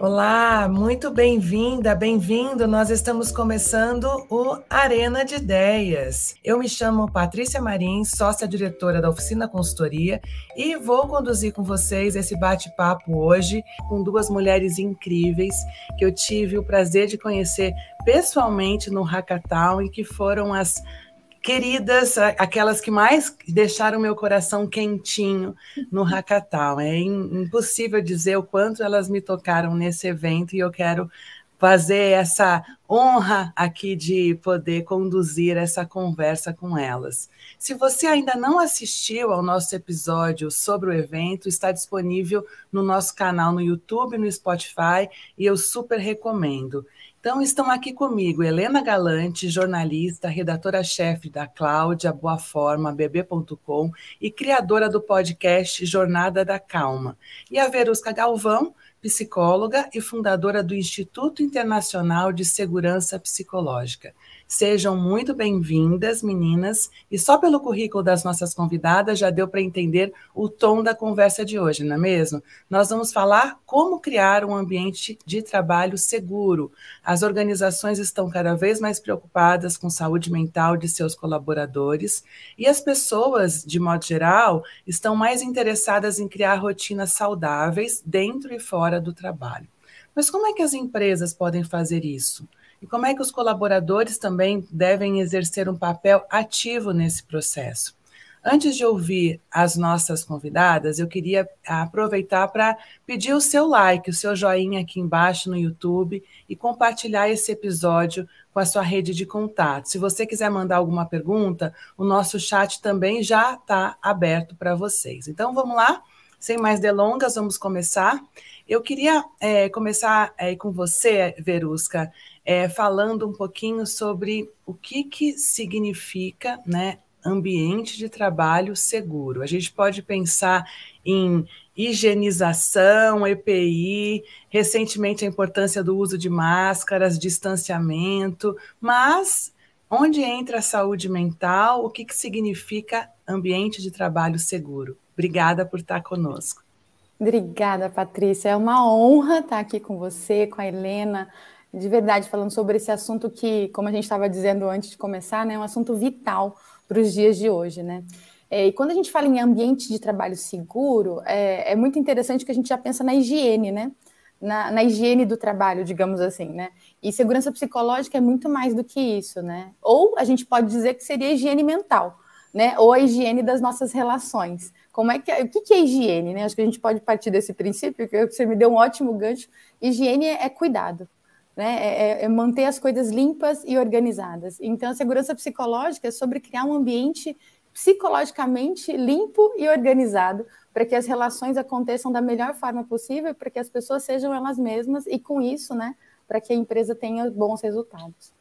Olá, muito bem-vinda, bem-vindo. Nós estamos começando o Arena de Ideias. Eu me chamo Patrícia Marins, sócia-diretora da Oficina Consultoria, e vou conduzir com vocês esse bate-papo hoje com duas mulheres incríveis que eu tive o prazer de conhecer pessoalmente no Hackathon e que foram as queridas, aquelas que mais deixaram meu coração quentinho no Hackathon. É impossível dizer o quanto elas me tocaram nesse evento e eu quero fazer essa honra aqui de poder conduzir essa conversa com elas. Se você ainda não assistiu ao nosso episódio sobre o evento, está disponível no nosso canal no YouTube, no Spotify, e eu super recomendo. Então, estão aqui comigo Helena Galante, jornalista, redatora-chefe da Cláudia, Boa Forma, bb.com e criadora do podcast Jornada da Calma. E a Verusca Galvão, psicóloga e fundadora do Instituto Internacional de Segurança Psicológica. Sejam muito bem-vindas, meninas. E só pelo currículo das nossas convidadas já deu para entender o tom da conversa de hoje, não é mesmo? Nós vamos falar como criar um ambiente de trabalho seguro. As organizações estão cada vez mais preocupadas com saúde mental de seus colaboradores e as pessoas, de modo geral, estão mais interessadas em criar rotinas saudáveis dentro e fora do trabalho. Mas como é que as empresas podem fazer isso? E como é que os colaboradores também devem exercer um papel ativo nesse processo? Antes de ouvir as nossas convidadas, eu queria aproveitar para pedir o seu like, o seu joinha aqui embaixo no YouTube e compartilhar esse episódio com a sua rede de contato. Se você quiser mandar alguma pergunta, o nosso chat também já está aberto para vocês. Então vamos lá, sem mais delongas, vamos começar. Eu queria é, começar é, com você, Verusca, é, falando um pouquinho sobre o que, que significa né, ambiente de trabalho seguro. A gente pode pensar em higienização, EPI, recentemente a importância do uso de máscaras, distanciamento, mas onde entra a saúde mental, o que, que significa ambiente de trabalho seguro? Obrigada por estar conosco. Obrigada, Patrícia. É uma honra estar aqui com você, com a Helena, de verdade, falando sobre esse assunto que, como a gente estava dizendo antes de começar, né, é um assunto vital para os dias de hoje, né? É, e quando a gente fala em ambiente de trabalho seguro, é, é, muito interessante que a gente já pensa na higiene, né? Na, na, higiene do trabalho, digamos assim, né? E segurança psicológica é muito mais do que isso, né? Ou a gente pode dizer que seria higiene mental, né? Ou a higiene das nossas relações. Como é que o que é higiene, né? Acho que a gente pode partir desse princípio, que você me deu um ótimo gancho. Higiene é, é cuidado, né? É, é, é, manter as coisas limpas e organizadas. Então, a segurança psicológica é sobre criar um ambiente psicologicamente limpo e organizado para que as relações aconteçam da melhor forma possível, para que as pessoas sejam elas mesmas e, com isso, né, para que a empresa tenha bons resultados.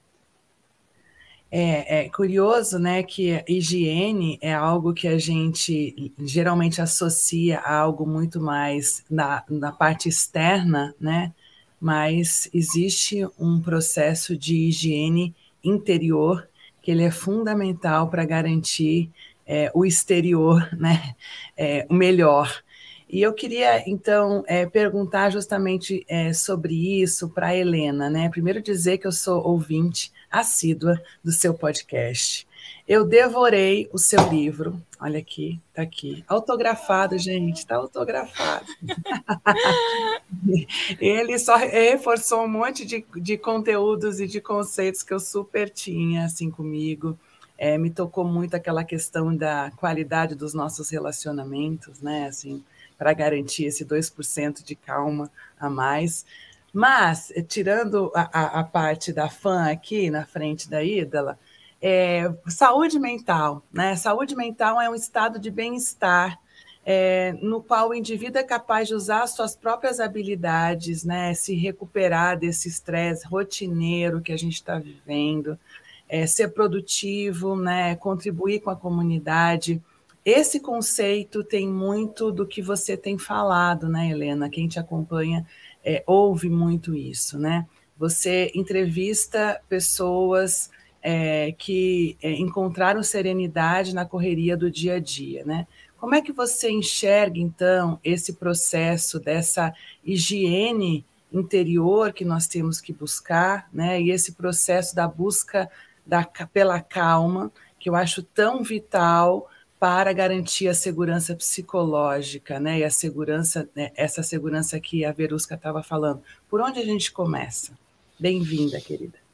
É, é, curioso, né, que higiene é algo que a gente geralmente associa a algo muito mais na, na parte externa, né, mas existe um processo de higiene interior que ele é fundamental para garantir é, o exterior, né, é, o melhor. E eu queria, então, é, perguntar justamente é, sobre isso para a Helena, né? Primeiro dizer que eu sou ouvinte assídua do seu podcast. Eu devorei o seu livro. Olha aqui, tá aqui. Autografado, gente, tá autografado. Ele só reforçou um monte de, de conteúdos e de conceitos que eu super tinha assim comigo. É, me tocou muito aquela questão da qualidade dos nossos relacionamentos, né? Assim, para garantir esse 2% de calma a mais. Mas, tirando a, a, a parte da fã aqui na frente da ídola, é, saúde mental, né? Saúde mental é um estado de bem-estar é, no qual o indivíduo é capaz de usar suas próprias habilidades, né? Se recuperar desse estresse rotineiro que a gente está vivendo, é, ser produtivo, né? Contribuir com a comunidade. Esse conceito tem muito do que você tem falado, né, Helena? Quem te acompanha é, ouve muito isso, né? Você entrevista pessoas é, que é, encontraram serenidade na correria do dia a dia, né? Como é que você enxerga, então, esse processo dessa higiene interior que nós temos que buscar, né? E esse processo da busca da, pela calma, que eu acho tão vital para garantir a segurança psicológica, né? E a segurança, né? essa segurança que a Verusca estava falando. Por onde a gente começa? Bem-vinda, querida.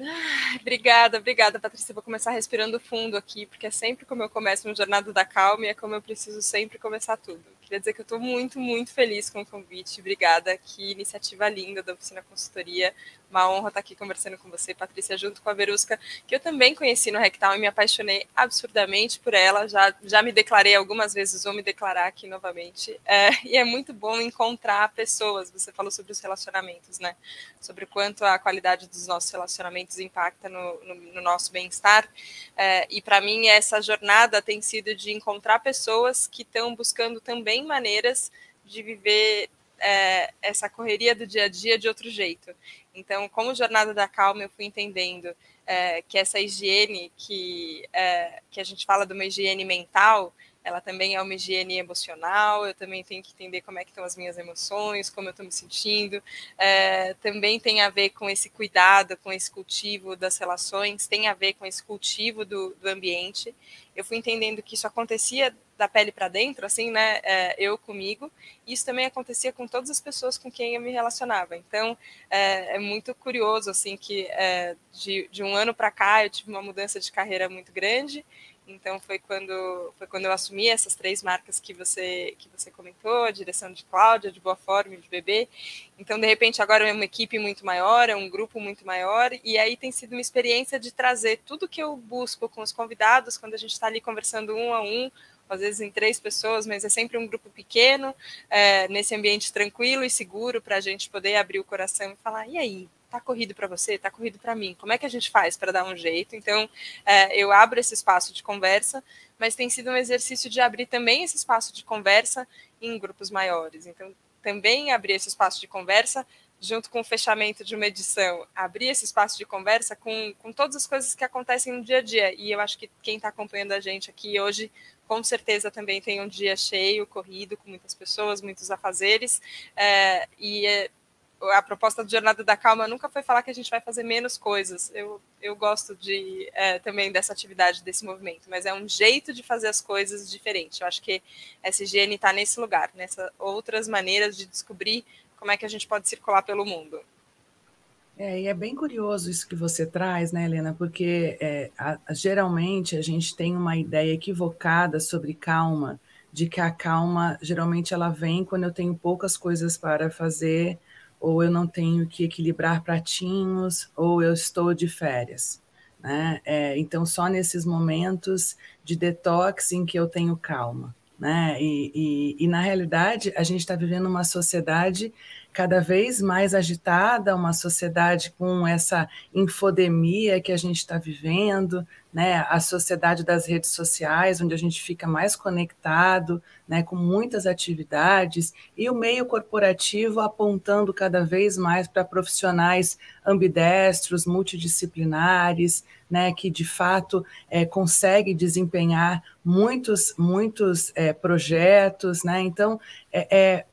Ah, obrigada, obrigada, Patrícia. Vou começar respirando fundo aqui, porque é sempre como eu começo no Jornada da Calma e é como eu preciso sempre começar tudo. Queria dizer que eu estou muito, muito feliz com o convite. Obrigada. Que iniciativa linda da Oficina Consultoria. Uma honra estar aqui conversando com você, Patrícia, junto com a Verusca, que eu também conheci no Rectal e me apaixonei absurdamente por ela. Já, já me declarei algumas vezes, vou me declarar aqui novamente. É, e é muito bom encontrar pessoas. Você falou sobre os relacionamentos, né? Sobre quanto a qualidade dos nossos relacionamentos impacta no, no, no nosso bem-estar. É, e para mim, essa jornada tem sido de encontrar pessoas que estão buscando também maneiras de viver é, essa correria do dia a dia de outro jeito. Então, como Jornada da Calma, eu fui entendendo é, que essa higiene que, é, que a gente fala de uma higiene mental, ela também é uma higiene emocional, eu também tenho que entender como é que estão as minhas emoções, como eu estou me sentindo, é, também tem a ver com esse cuidado, com esse cultivo das relações, tem a ver com esse cultivo do, do ambiente. Eu fui entendendo que isso acontecia da pele para dentro, assim, né, é, eu comigo, isso também acontecia com todas as pessoas com quem eu me relacionava. Então, é, é muito curioso, assim, que é, de, de um ano para cá eu tive uma mudança de carreira muito grande, então foi quando foi quando eu assumi essas três marcas que você que você comentou, a direção de Cláudia, de Boa Forma, de Bebê. Então de repente agora é uma equipe muito maior, é um grupo muito maior e aí tem sido uma experiência de trazer tudo que eu busco com os convidados quando a gente está ali conversando um a um, às vezes em três pessoas, mas é sempre um grupo pequeno, é, nesse ambiente tranquilo e seguro para a gente poder abrir o coração e falar e aí tá corrido para você, tá corrido para mim. Como é que a gente faz para dar um jeito? Então, é, eu abro esse espaço de conversa, mas tem sido um exercício de abrir também esse espaço de conversa em grupos maiores. Então, também abrir esse espaço de conversa junto com o fechamento de uma edição, abrir esse espaço de conversa com, com todas as coisas que acontecem no dia a dia. E eu acho que quem está acompanhando a gente aqui hoje, com certeza também tem um dia cheio, corrido, com muitas pessoas, muitos afazeres. É, e é, a proposta do Jornada da Calma nunca foi falar que a gente vai fazer menos coisas. Eu, eu gosto de é, também dessa atividade, desse movimento, mas é um jeito de fazer as coisas diferente. Eu acho que higiene está nesse lugar, nessas outras maneiras de descobrir como é que a gente pode circular pelo mundo. É, e é bem curioso isso que você traz, né, Helena? Porque é, a, geralmente a gente tem uma ideia equivocada sobre calma, de que a calma geralmente ela vem quando eu tenho poucas coisas para fazer ou eu não tenho que equilibrar pratinhos, ou eu estou de férias. Né? É, então, só nesses momentos de detox em que eu tenho calma. Né? E, e, e na realidade, a gente está vivendo uma sociedade cada vez mais agitada, uma sociedade com essa infodemia que a gente está vivendo, né, a sociedade das redes sociais, onde a gente fica mais conectado, né, com muitas atividades, e o meio corporativo apontando cada vez mais para profissionais ambidestros, multidisciplinares, né, que de fato é, consegue desempenhar muitos, muitos é, projetos, né? Então é, é,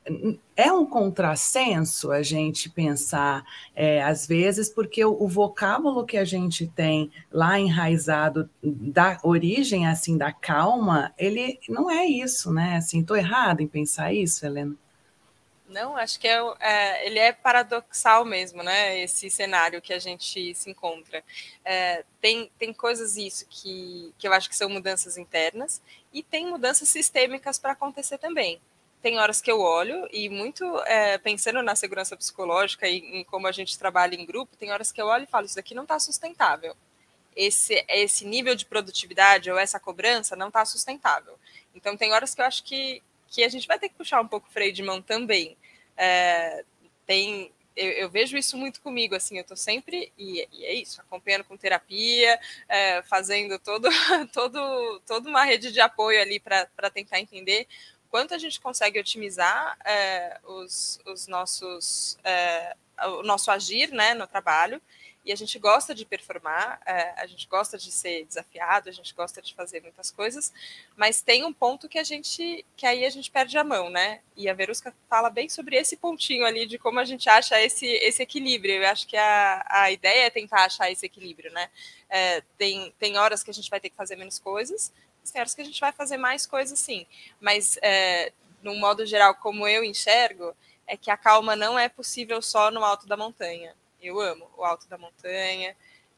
é, um contrassenso a gente pensar é, às vezes, porque o, o, vocábulo que a gente tem lá enraizado da origem assim da calma, ele não é isso, né? Assim, estou errado em pensar isso, Helena? Não, acho que é, é, ele é paradoxal mesmo, né? Esse cenário que a gente se encontra. É, tem, tem coisas isso que, que eu acho que são mudanças internas e tem mudanças sistêmicas para acontecer também. Tem horas que eu olho e muito é, pensando na segurança psicológica e em como a gente trabalha em grupo, tem horas que eu olho e falo isso daqui não está sustentável. Esse, esse nível de produtividade ou essa cobrança não está sustentável. Então tem horas que eu acho que, que a gente vai ter que puxar um pouco o freio de mão também. É, tem, eu, eu, vejo isso muito comigo, assim, eu estou sempre, e, e, é isso, acompanhando com terapia, é, fazendo todo, todo, toda uma rede de apoio ali para tentar entender quanto a gente consegue otimizar é, os, os nossos, é, o nosso agir né, no trabalho, e a gente gosta de performar, é, a gente gosta de ser desafiado, a gente gosta de fazer muitas coisas, mas tem um ponto que a gente que aí a gente perde a mão, né? E a Verusca fala bem sobre esse pontinho ali de como a gente acha esse, esse equilíbrio. Eu acho que a, a ideia é tentar achar esse equilíbrio, né? É, tem, tem horas que a gente vai ter que fazer menos coisas, horas que a gente vai fazer mais coisas sim, mas é, no modo geral, como eu enxergo, é que a calma não é possível só no alto da montanha. Eu amo o alto da montanha,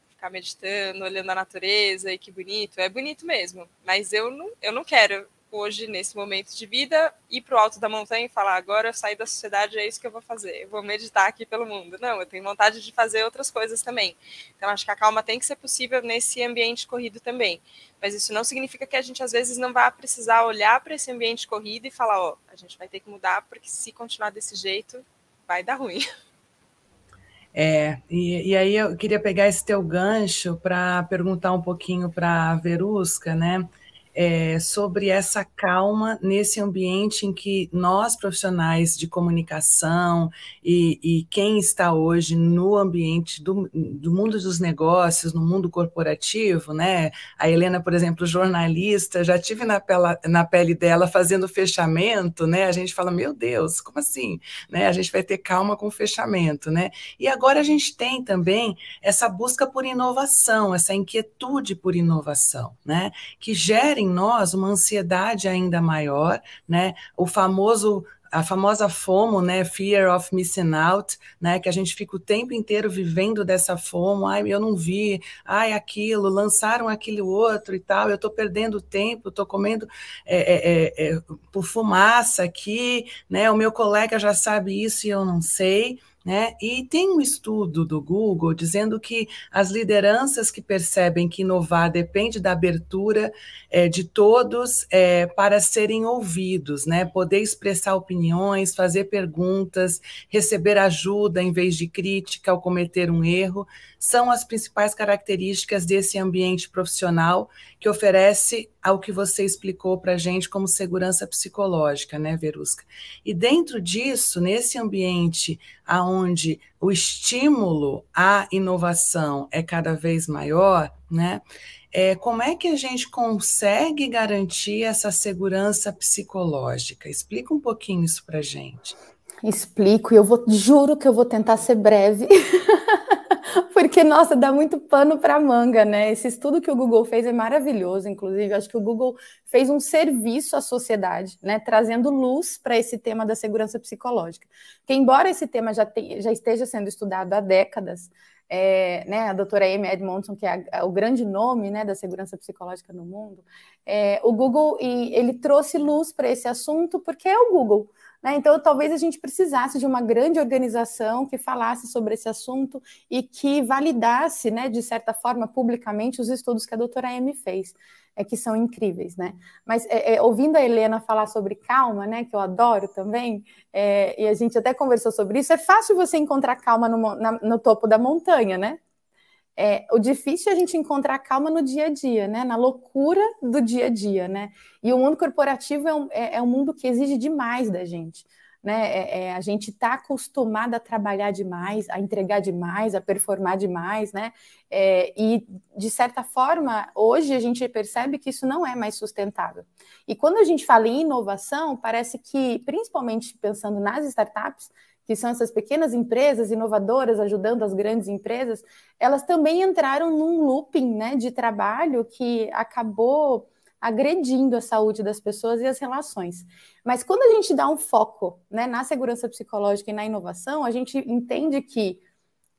ficar meditando, olhando a natureza e que bonito. É bonito mesmo, mas eu não, eu não quero hoje, nesse momento de vida, ir para o alto da montanha e falar: agora eu saí da sociedade, é isso que eu vou fazer, eu vou meditar aqui pelo mundo. Não, eu tenho vontade de fazer outras coisas também. Então, acho que a calma tem que ser possível nesse ambiente corrido também. Mas isso não significa que a gente, às vezes, não vá precisar olhar para esse ambiente corrido e falar: ó, a gente vai ter que mudar, porque se continuar desse jeito, vai dar ruim. É, e, e aí eu queria pegar esse teu gancho para perguntar um pouquinho para a Verusca, né? É, sobre essa calma nesse ambiente em que nós, profissionais de comunicação e, e quem está hoje no ambiente do, do, mundo dos negócios, no mundo corporativo, né? A Helena, por exemplo, jornalista, já tive na, pela, na pele dela fazendo fechamento, né? A gente fala, meu Deus, como assim? Né? A gente vai ter calma com o fechamento, né? E agora a gente tem também essa busca por inovação, essa inquietude por inovação, né? Que gera em nós uma ansiedade ainda maior, né? O famoso a famosa FOMO, né, Fear of Missing Out, né, que a gente fica o tempo inteiro vivendo dessa FOMO, ai, eu não vi, ai, aquilo, lançaram aquele outro e tal, eu estou perdendo tempo, estou comendo é, é, é, por fumaça aqui, né, o meu colega já sabe isso e eu não sei, né? E tem um estudo do Google dizendo que as lideranças que percebem que inovar depende da abertura é, de todos é, para serem ouvidos, né? poder expressar opiniões, fazer perguntas, receber ajuda em vez de crítica ao cometer um erro, são as principais características desse ambiente profissional que oferece ao que você explicou para a gente como segurança psicológica, né, Verusca? E dentro disso, nesse ambiente aonde o estímulo à inovação é cada vez maior, né? É, como é que a gente consegue garantir essa segurança psicológica? Explica um pouquinho isso para gente. Explico, e eu vou, juro que eu vou tentar ser breve. Porque, nossa, dá muito pano para manga, né? Esse estudo que o Google fez é maravilhoso, inclusive. Acho que o Google fez um serviço à sociedade, né? Trazendo luz para esse tema da segurança psicológica. Que, embora esse tema já, te, já esteja sendo estudado há décadas, é, né, a doutora Amy Edmondson, que é, a, o grande nome né, da segurança psicológica no mundo, é, o Google ele trouxe luz para esse assunto porque é o Google. Né? Então, talvez a gente precisasse de uma grande organização que falasse sobre esse assunto e que validasse, né, de certa forma, publicamente, os estudos que a doutora Amy fez, é, que são incríveis. Né? Mas é, é, ouvindo a Helena falar sobre calma, né, que eu adoro também, é, e a gente até conversou sobre isso, é fácil você encontrar calma no, na, no topo da montanha, né? É, o difícil é a gente encontrar calma no dia a dia, né? Na loucura do dia a dia, né? E o mundo corporativo é um, é, é um mundo que exige demais da gente. Né? É, é, a gente está acostumado a trabalhar demais, a entregar demais, a performar demais, né? É, e de certa forma, hoje a gente percebe que isso não é mais sustentável. E quando a gente fala em inovação, parece que, principalmente pensando nas startups, que são essas pequenas empresas inovadoras ajudando as grandes empresas, elas também entraram num looping né, de trabalho que acabou agredindo a saúde das pessoas e as relações. Mas quando a gente dá um foco né, na segurança psicológica e na inovação, a gente entende que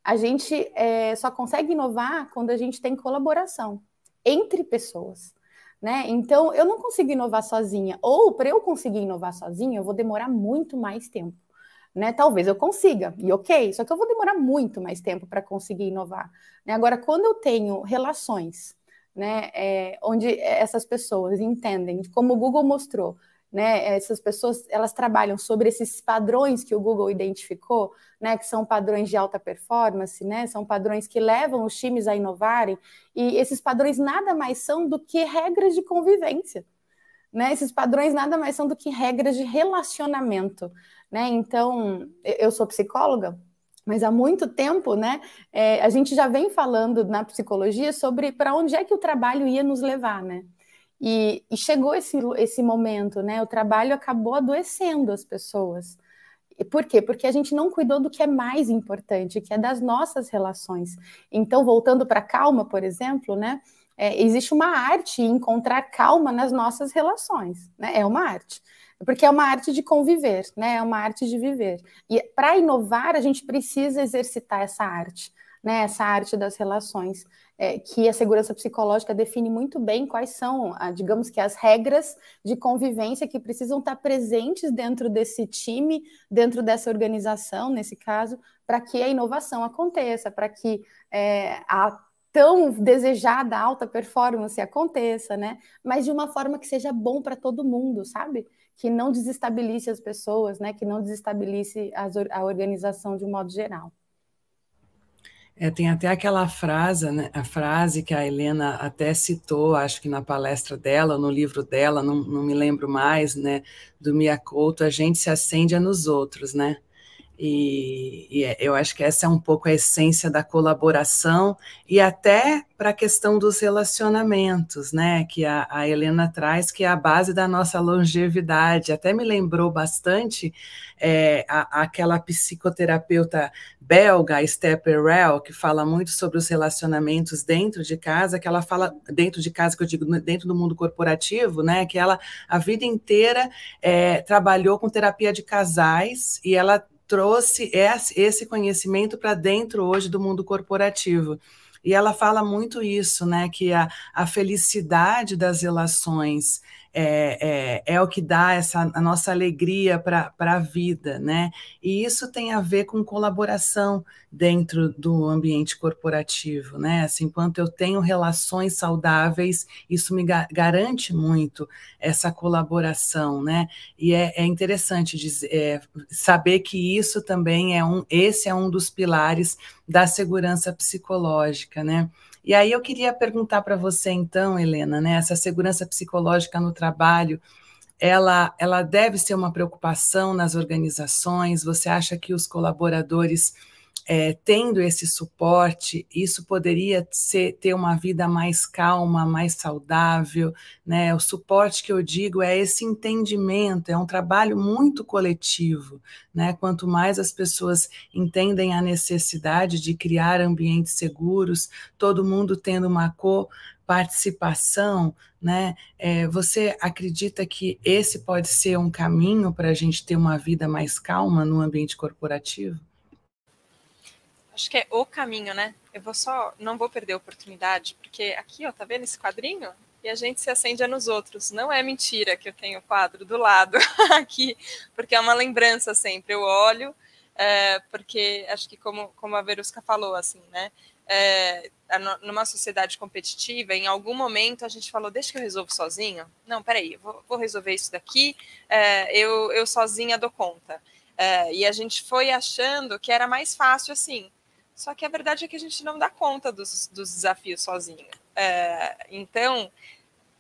a gente é, só consegue inovar quando a gente tem colaboração entre pessoas. Né? Então, eu não consigo inovar sozinha, ou para eu conseguir inovar sozinha, eu vou demorar muito mais tempo né? Talvez eu consiga, e ok, só que eu vou demorar muito mais tempo para conseguir inovar. Né? Agora, quando eu tenho relações, né, é, onde essas pessoas entendem, como o Google mostrou, né, essas pessoas elas trabalham sobre esses padrões que o Google identificou, né, que são padrões de alta performance, né, são padrões que levam os times a inovarem, e esses padrões nada mais são do que regras de convivência. Né? Esses padrões nada mais são do que regras de relacionamento. Né? Então, eu sou psicóloga, mas há muito tempo, né, é, a gente já vem falando na psicologia sobre para onde é que o trabalho ia nos levar, né? E, e, chegou esse, esse momento, né? O trabalho acabou adoecendo as pessoas. Por quê? Porque a gente não cuidou do que é mais importante, que é das nossas relações. Então, voltando para a calma, por exemplo, né? É, existe uma arte em encontrar calma nas nossas relações, né? É uma arte porque é uma arte de conviver, né? É uma arte de viver. E para inovar, a gente precisa exercitar essa arte, né? Essa arte das relações, é, que a segurança psicológica define muito bem quais são, a, digamos que, as regras de convivência que precisam estar presentes dentro desse time, dentro dessa organização, nesse caso, para que a inovação aconteça, para que é, a tão desejada alta performance aconteça, né? Mas de uma forma que seja bom para todo mundo, sabe? que não desestabilize as pessoas, né? Que não desestabilize as, a organização de um modo geral. É, tem até aquela frase, né, a frase que a Helena até citou, acho que na palestra dela, no livro dela, não, não me lembro mais, né, do Mia Couto, a gente se acende nos outros, né? E, e, é, eu acho que essa é um pouco a essência da colaboração e até para a questão dos relacionamentos, né? Que a, a, Helena traz, que é a base da nossa longevidade. Até me lembrou bastante é, a, aquela psicoterapeuta belga, Esther Perel, que fala muito sobre os relacionamentos dentro de casa, que ela fala dentro de casa, que eu digo dentro do mundo corporativo, né? Que ela a vida inteira é, trabalhou com terapia de casais e ela trouxe esse conhecimento para dentro hoje do mundo corporativo. E ela fala muito isso, né? Que a, a felicidade das relações é, é, é, o que dá essa a nossa alegria para a vida, né? E isso tem a ver com colaboração dentro do ambiente corporativo, né? Assim, enquanto eu tenho relações saudáveis, isso me ga garante muito essa colaboração, né? E é, é interessante dizer, é, saber que isso também é um, esse é um dos pilares da segurança psicológica, né? E aí eu queria perguntar para você, então, Helena, né, essa segurança psicológica no trabalho, ela, ela deve ser uma preocupação nas organizações? Você acha que os colaboradores é, tendo esse suporte, isso poderia ser, ter uma vida mais calma, mais saudável, né? O suporte que eu digo é esse entendimento, é um trabalho muito coletivo, né? Quanto mais as pessoas entendem a necessidade de criar ambientes seguros, todo mundo tendo uma co participação, né? É, você acredita que esse pode ser um caminho para a gente ter uma vida mais calma no ambiente corporativo? Acho que é o caminho, né? Eu vou só, não vou perder a oportunidade, porque aqui, ó, tá vendo esse quadrinho? E a gente se acende nos outros. Não é mentira que eu tenho o quadro do lado aqui, porque é uma lembrança sempre. Eu olho, é, porque acho que como, como a Verusca falou, assim, né? É, numa sociedade competitiva, em algum momento a gente falou, deixa que eu resolvo sozinho. Não, peraí, eu vou, vou resolver isso daqui, é, eu, eu sozinha dou conta. É, e a gente foi achando que era mais fácil assim. Só que a verdade é que a gente não dá conta dos, dos desafios sozinho. É, então,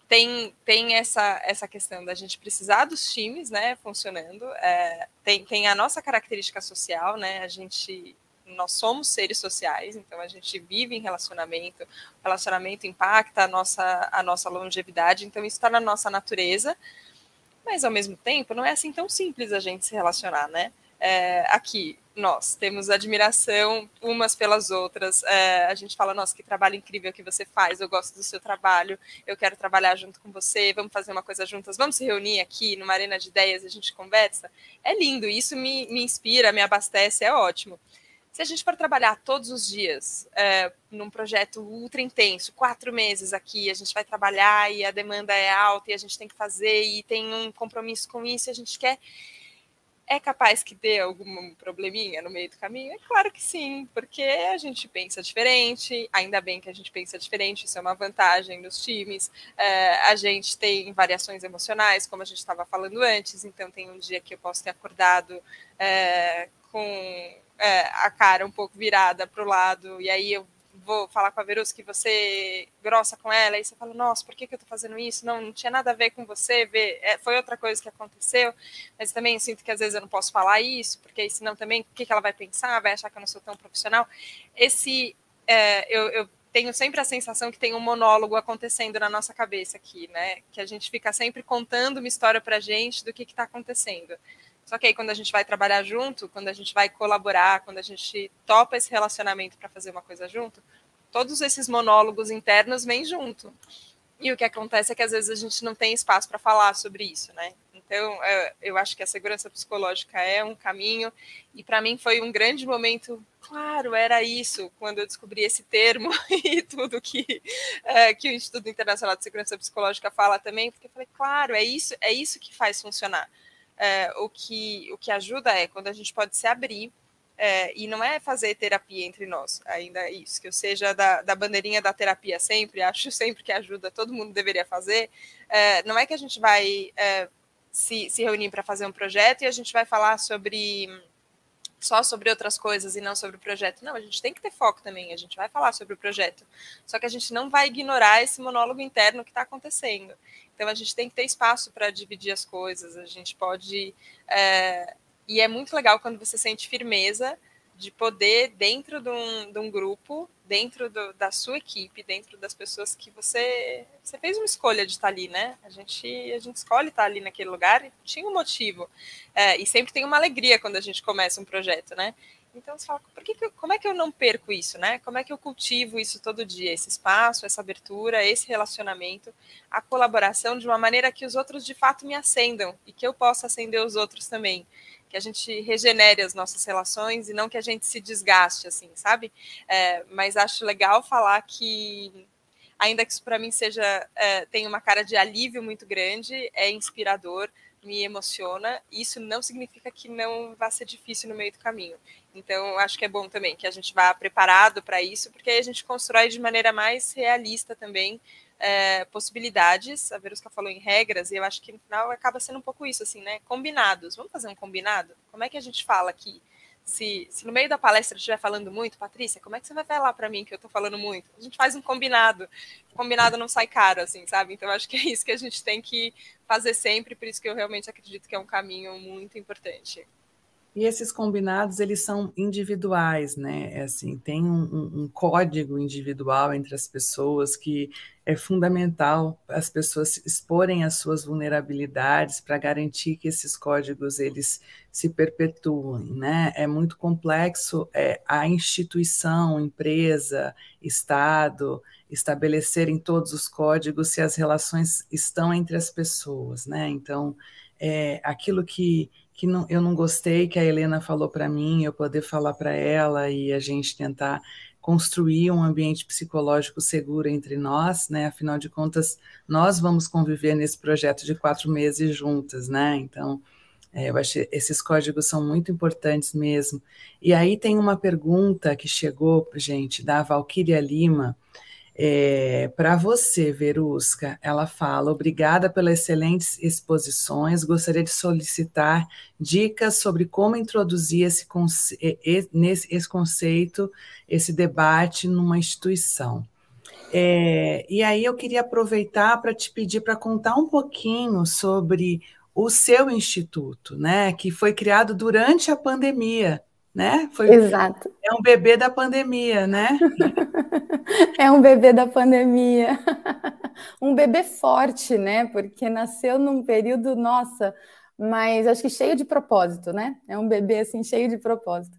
tem, tem essa, essa questão da gente precisar dos times né, funcionando, é, tem, tem a nossa característica social, né, a gente nós somos seres sociais, então a gente vive em relacionamento, o relacionamento impacta a nossa, a nossa longevidade, então isso está na nossa natureza, mas ao mesmo tempo não é assim tão simples a gente se relacionar, né? É, aqui, nós temos admiração umas pelas outras. É, a gente fala, nossa, que trabalho incrível que você faz, eu gosto do seu trabalho, eu quero trabalhar junto com você, vamos fazer uma coisa juntas, vamos se reunir aqui numa arena de ideias, a gente conversa. É lindo, isso me, me inspira, me abastece, é ótimo. Se a gente for trabalhar todos os dias é, num projeto ultra intenso, quatro meses aqui, a gente vai trabalhar e a demanda é alta e a gente tem que fazer e tem um compromisso com isso, a gente quer é capaz que dê algum probleminha no meio do caminho? É claro que sim, porque a gente pensa diferente, ainda bem que a gente pensa diferente, isso é uma vantagem nos times. É, a gente tem variações emocionais, como a gente estava falando antes, então tem um dia que eu posso ter acordado é, com é, a cara um pouco virada para o lado, e aí eu vou falar com a Verus que você grossa com ela, e você fala, nossa, por que, que eu tô fazendo isso? Não, não tinha nada a ver com você, ver, é, foi outra coisa que aconteceu, mas também sinto que às vezes eu não posso falar isso, porque senão também, o que, que ela vai pensar? Vai achar que eu não sou tão profissional? Esse, é, eu, eu tenho sempre a sensação que tem um monólogo acontecendo na nossa cabeça aqui, né? Que a gente fica sempre contando uma história pra gente do que está acontecendo. Só que aí, quando a gente vai trabalhar junto, quando a gente vai colaborar, quando a gente topa esse relacionamento para fazer uma coisa junto, todos esses monólogos internos vêm junto. E o que acontece é que às vezes a gente não tem espaço para falar sobre isso, né? Então, é, eu acho que a segurança psicológica é um caminho, e para mim foi um grande momento. Claro, era isso, quando eu descobri esse termo e tudo que, é, que o Instituto Internacional de Segurança Psicológica fala também, porque eu falei, claro, é isso, é isso que faz funcionar é, o, que, o que ajuda é quando a gente pode se abrir, é, e não é fazer terapia entre nós, ainda é isso, que eu seja da, da bandeirinha da terapia sempre, acho sempre que ajuda, todo mundo deveria fazer. É, não é que a gente vai é, se, se reunir para fazer um projeto e a gente vai falar sobre só sobre outras coisas e não sobre o projeto. Não, a gente tem que ter foco também, a gente vai falar sobre o projeto. Só que a gente não vai ignorar esse monólogo interno que está acontecendo. Então a gente tem que ter espaço para dividir as coisas, a gente pode. É, e é muito legal quando você sente firmeza de poder, dentro de um, de um grupo, dentro do, da sua equipe, dentro das pessoas que você. Você fez uma escolha de estar ali, né? A gente, a gente escolhe estar ali naquele lugar e tinha um motivo. É, e sempre tem uma alegria quando a gente começa um projeto, né? Então você fala, por que, que eu, como é que eu não perco isso, né? Como é que eu cultivo isso todo dia, esse espaço, essa abertura, esse relacionamento, a colaboração de uma maneira que os outros de fato me acendam e que eu possa acender os outros também, que a gente regenere as nossas relações e não que a gente se desgaste, assim, sabe? É, mas acho legal falar que ainda que isso para mim seja é, tem uma cara de alívio muito grande, é inspirador me emociona, isso não significa que não vá ser difícil no meio do caminho. Então, acho que é bom também que a gente vá preparado para isso, porque aí a gente constrói de maneira mais realista também é, possibilidades. A Verusca falou em regras, e eu acho que no final acaba sendo um pouco isso, assim, né? Combinados. Vamos fazer um combinado? Como é que a gente fala aqui? Se, se no meio da palestra eu estiver falando muito, Patrícia, como é que você vai falar para mim que eu estou falando muito? A gente faz um combinado. combinado não sai caro, assim, sabe? Então acho que é isso que a gente tem que fazer sempre, por isso que eu realmente acredito que é um caminho muito importante. E esses combinados, eles são individuais, né? É assim, tem um, um, código individual entre as pessoas que é fundamental as pessoas exporem as suas vulnerabilidades para garantir que esses códigos eles se perpetuem, né? É muito complexo é, a instituição, empresa, Estado estabelecerem todos os códigos se as relações estão entre as pessoas, né? Então, é, aquilo que que não, eu não gostei que a Helena falou para mim, eu poder falar para ela e a gente tentar construir um ambiente psicológico seguro entre nós, né? Afinal de contas, nós vamos conviver nesse projeto de quatro meses juntas, né? Então, é, eu acho esses códigos são muito importantes mesmo. E aí tem uma pergunta que chegou, gente, da Valquíria Lima, é, Para você, Verusca, ela fala: obrigada pelas excelentes exposições. Gostaria de solicitar dicas sobre como introduzir esse, conce esse conceito, esse debate numa instituição. É, e aí eu queria aproveitar para te pedir para contar um pouquinho sobre o seu instituto, né, que foi criado durante a pandemia né? Foi, Exato. É um bebê da pandemia, né? é um bebê da pandemia. um bebê forte, né? Porque nasceu num período, nossa, mas acho que cheio de propósito, né? É um bebê assim cheio de propósito.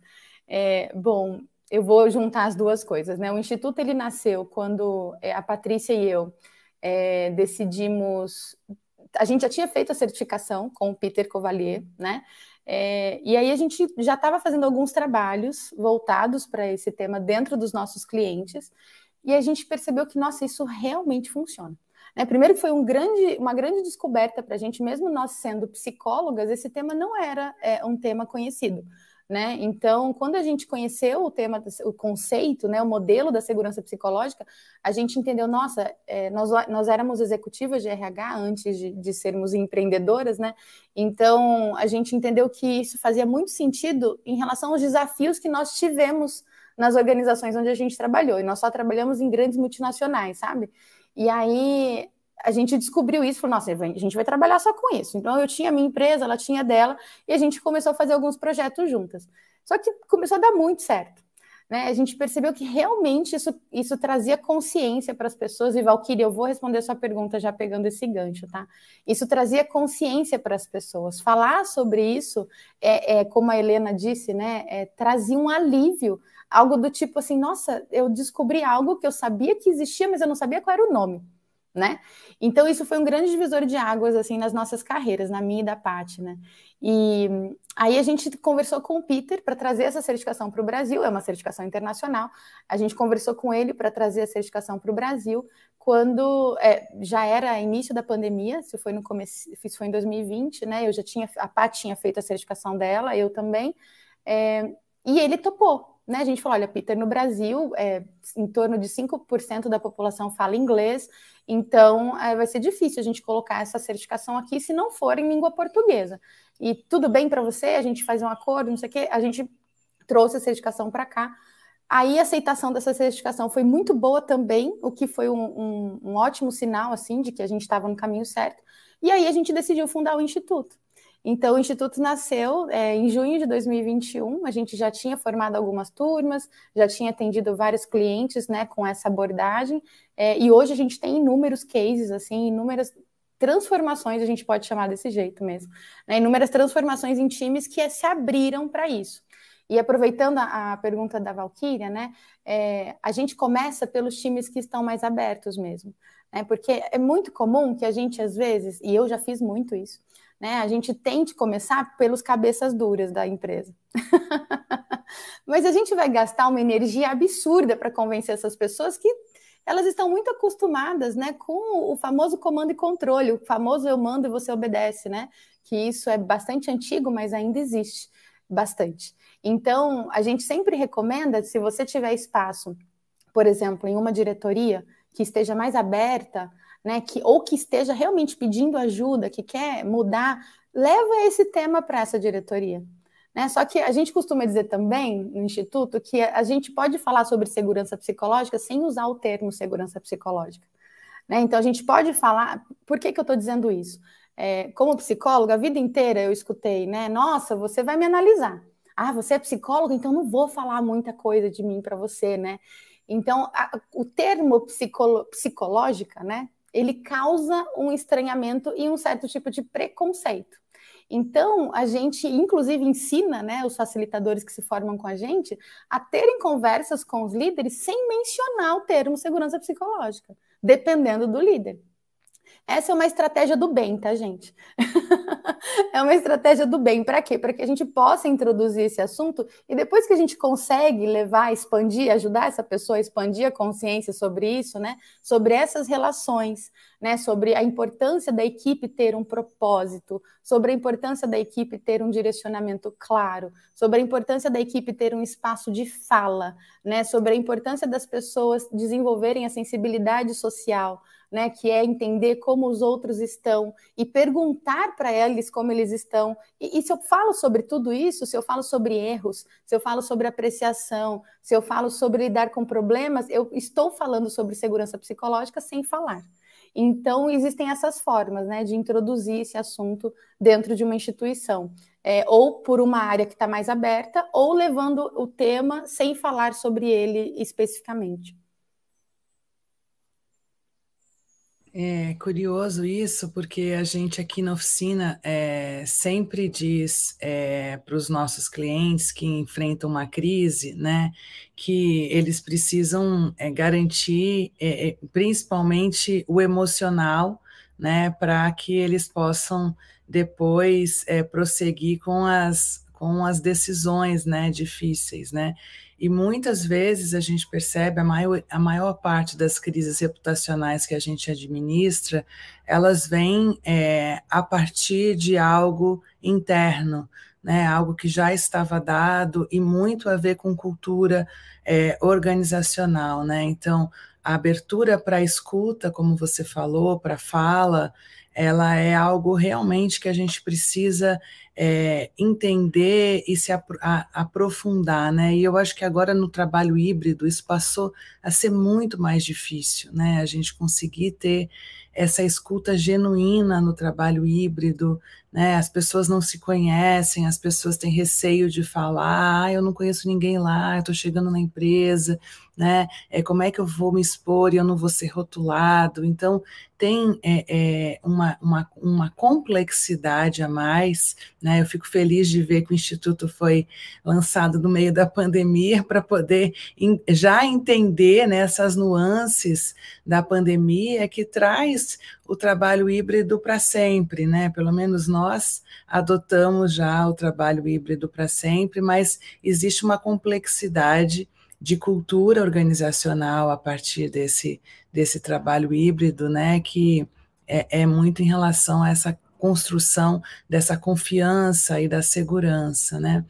É, bom, eu vou juntar as duas coisas, né? O instituto ele nasceu quando é, a Patrícia e eu é, decidimos. A gente já tinha feito a certificação com o Peter Covalier, né? É, e aí a gente já estava fazendo alguns trabalhos voltados para esse tema dentro dos nossos clientes, e a gente percebeu que, nossa, isso realmente funciona. Né? Primeiro foi um grande, uma grande descoberta para a gente, mesmo nós sendo psicólogas, esse tema não era é, um tema conhecido. Né? Então, quando a gente conheceu o tema, o conceito, né, o modelo da segurança psicológica, a gente entendeu, nossa, é, nós, nós éramos executivas de RH antes de, de sermos empreendedoras, né? Então, a gente entendeu que isso fazia muito sentido em relação aos desafios que nós tivemos nas organizações onde a gente trabalhou. E nós só trabalhamos em grandes multinacionais, sabe? E aí a gente descobriu isso, falou, nossa, a gente vai trabalhar só com isso. Então eu tinha a minha empresa, ela tinha dela, e a gente começou a fazer alguns projetos juntas. Só que começou a dar muito certo. Né? A gente percebeu que realmente isso, isso trazia consciência para as pessoas, e Valkyrie, eu vou responder sua pergunta já pegando esse gancho, tá? Isso trazia consciência para as pessoas. Falar sobre isso, é, é como a Helena disse, né? É, trazia um alívio, algo do tipo assim, nossa, eu descobri algo que eu sabia que existia, mas eu não sabia qual era o nome né? Então isso foi um grande divisor de águas assim nas nossas carreiras, na minha e da Paty, né? E aí a gente conversou com o Peter para trazer essa certificação para o Brasil, é uma certificação internacional. A gente conversou com ele para trazer a certificação para o Brasil quando é, já era início da pandemia, se foi no começo, isso foi em 2020, né? Eu já tinha a Paty tinha feito a certificação dela, eu também. É, e ele topou, né? A gente falou: olha, Peter, no Brasil, é, em torno de 5% da população fala inglês, então é, vai ser difícil a gente colocar essa certificação aqui se não for em língua portuguesa. E tudo bem para você? A gente faz um acordo, não sei o quê. A gente trouxe a certificação para cá. Aí a aceitação dessa certificação foi muito boa também, o que foi um, um, um ótimo sinal assim de que a gente estava no caminho certo. E aí a gente decidiu fundar o instituto. Então, o Instituto nasceu é, em junho de 2021. A gente já tinha formado algumas turmas, já tinha atendido vários clientes né, com essa abordagem, é, e hoje a gente tem inúmeros cases, assim, inúmeras transformações, a gente pode chamar desse jeito mesmo, né, inúmeras transformações em times que se abriram para isso. E aproveitando a, a, pergunta da Valkyria, né, é, a gente começa pelos times que estão mais abertos mesmo, né, porque é muito comum que a gente, às vezes, e eu já fiz muito isso, né? A gente tente começar pelos cabeças duras da empresa. Mas a gente vai gastar uma energia absurda para convencer essas pessoas que elas estão muito acostumadas, né, com o famoso comando e controle, o famoso eu mando e você obedece, né? Que isso é bastante antigo, mas ainda existe bastante. Então, a gente sempre recomenda, se você tiver espaço, por exemplo, em uma diretoria que esteja mais aberta né, que, ou que esteja realmente pedindo ajuda, que quer mudar, leva esse tema para essa diretoria. Né? Só que a gente costuma dizer também no Instituto que a gente pode falar sobre segurança psicológica sem usar o termo segurança psicológica. Né? Então a gente pode falar. Por que, que eu estou dizendo isso? É, como psicóloga, a vida inteira eu escutei, né? Nossa, você vai me analisar. Ah, você é psicólogo, então não vou falar muita coisa de mim para você, né? Então, a, o termo psicolo, psicológica, né? Ele causa um estranhamento e um certo tipo de preconceito. Então, a gente, inclusive, ensina né, os facilitadores que se formam com a gente a terem conversas com os líderes sem mencionar o termo segurança psicológica, dependendo do líder. Essa é uma estratégia do bem, tá, gente? é uma estratégia do bem. Para quê? Para que a gente possa introduzir esse assunto e depois que a gente consegue levar, expandir, ajudar essa pessoa a expandir a consciência sobre isso, né? Sobre essas relações, né? Sobre a importância da equipe ter um propósito, sobre a importância da equipe ter um direcionamento claro, sobre a importância da equipe ter um espaço de fala, né? Sobre a importância das pessoas desenvolverem a sensibilidade social né, que é entender como os outros estão e perguntar para eles como eles estão. E, e, se eu falo sobre tudo isso, se eu falo sobre erros, se eu falo sobre apreciação, se eu falo sobre lidar com problemas, eu estou falando sobre segurança psicológica sem falar. Então, existem essas formas né, de introduzir esse assunto dentro de uma instituição. É, ou por uma área que está mais aberta, ou levando o tema sem falar sobre ele especificamente. É curioso isso, porque a gente aqui na oficina é, sempre diz é, para os nossos clientes que enfrentam uma crise, né, que eles precisam é, garantir principalmente o emocional, né, para que eles possam depois prosseguir com as, com as decisões, né, difíceis, né, e muitas vezes a gente percebe a maior, a maior parte das crises reputacionais que a gente administra, elas vêm é, a partir de algo interno, né, algo que já estava dado e muito a ver com cultura é, organizacional, né? Então, a abertura para escuta, como você falou, para fala, ela é algo realmente que a gente precisa é, entender e se apro a, aprofundar, né? E eu acho que agora no trabalho híbrido isso passou a ser muito mais difícil, né? A gente conseguir ter essa escuta genuína no trabalho híbrido, né? As pessoas não se conhecem, as pessoas têm receio de falar, ah, eu não conheço ninguém lá, estou chegando na empresa, né? É, como é que eu vou me expor e eu não vou ser rotulado? Então, tem é, é, uma, uma, uma, complexidade a mais, né? Eu fico feliz de ver que o Instituto foi lançado no meio da pandemia para poder in, já entender né, essas nuances da pandemia que traz o trabalho híbrido para sempre, né? Pelo menos nós adotamos já o trabalho híbrido para sempre, mas existe uma complexidade de cultura organizacional a partir desse, desse trabalho híbrido, né, que é, é muito em relação a essa construção dessa confiança e da segurança, né.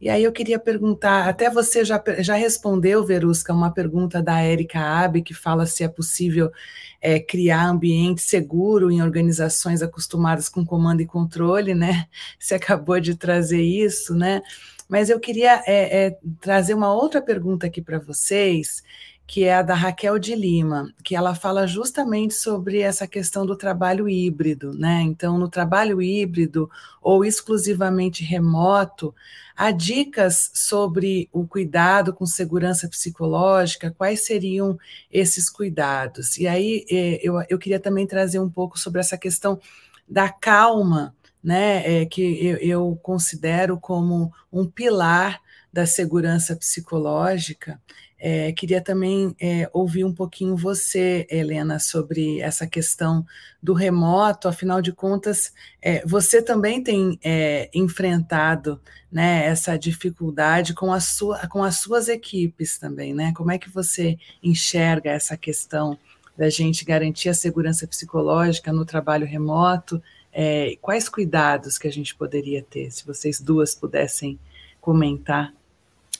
E aí eu queria perguntar, até você já, já respondeu, Verusca, uma pergunta da Érica Abe, que fala se é possível é, criar ambiente seguro em organizações acostumadas com comando e controle, né? Você acabou de trazer isso, né? Mas eu queria é, é, trazer uma outra pergunta aqui para vocês, que é a da Raquel de Lima, que ela fala justamente sobre essa questão do trabalho híbrido, né? Então, no trabalho híbrido ou exclusivamente remoto, há dicas sobre o cuidado com segurança psicológica, quais seriam esses cuidados? E aí é, eu, eu queria também trazer um pouco sobre essa questão da calma né, é, que eu, eu considero como um pilar da segurança psicológica. É, queria também é, ouvir um pouquinho você, Helena, sobre essa questão do remoto. Afinal de contas, é, você também tem é, enfrentado né, essa dificuldade com, a sua, com as suas equipes também, né? Como é que você enxerga essa questão da gente garantir a segurança psicológica no trabalho remoto é, quais cuidados que a gente poderia ter, se vocês duas pudessem comentar?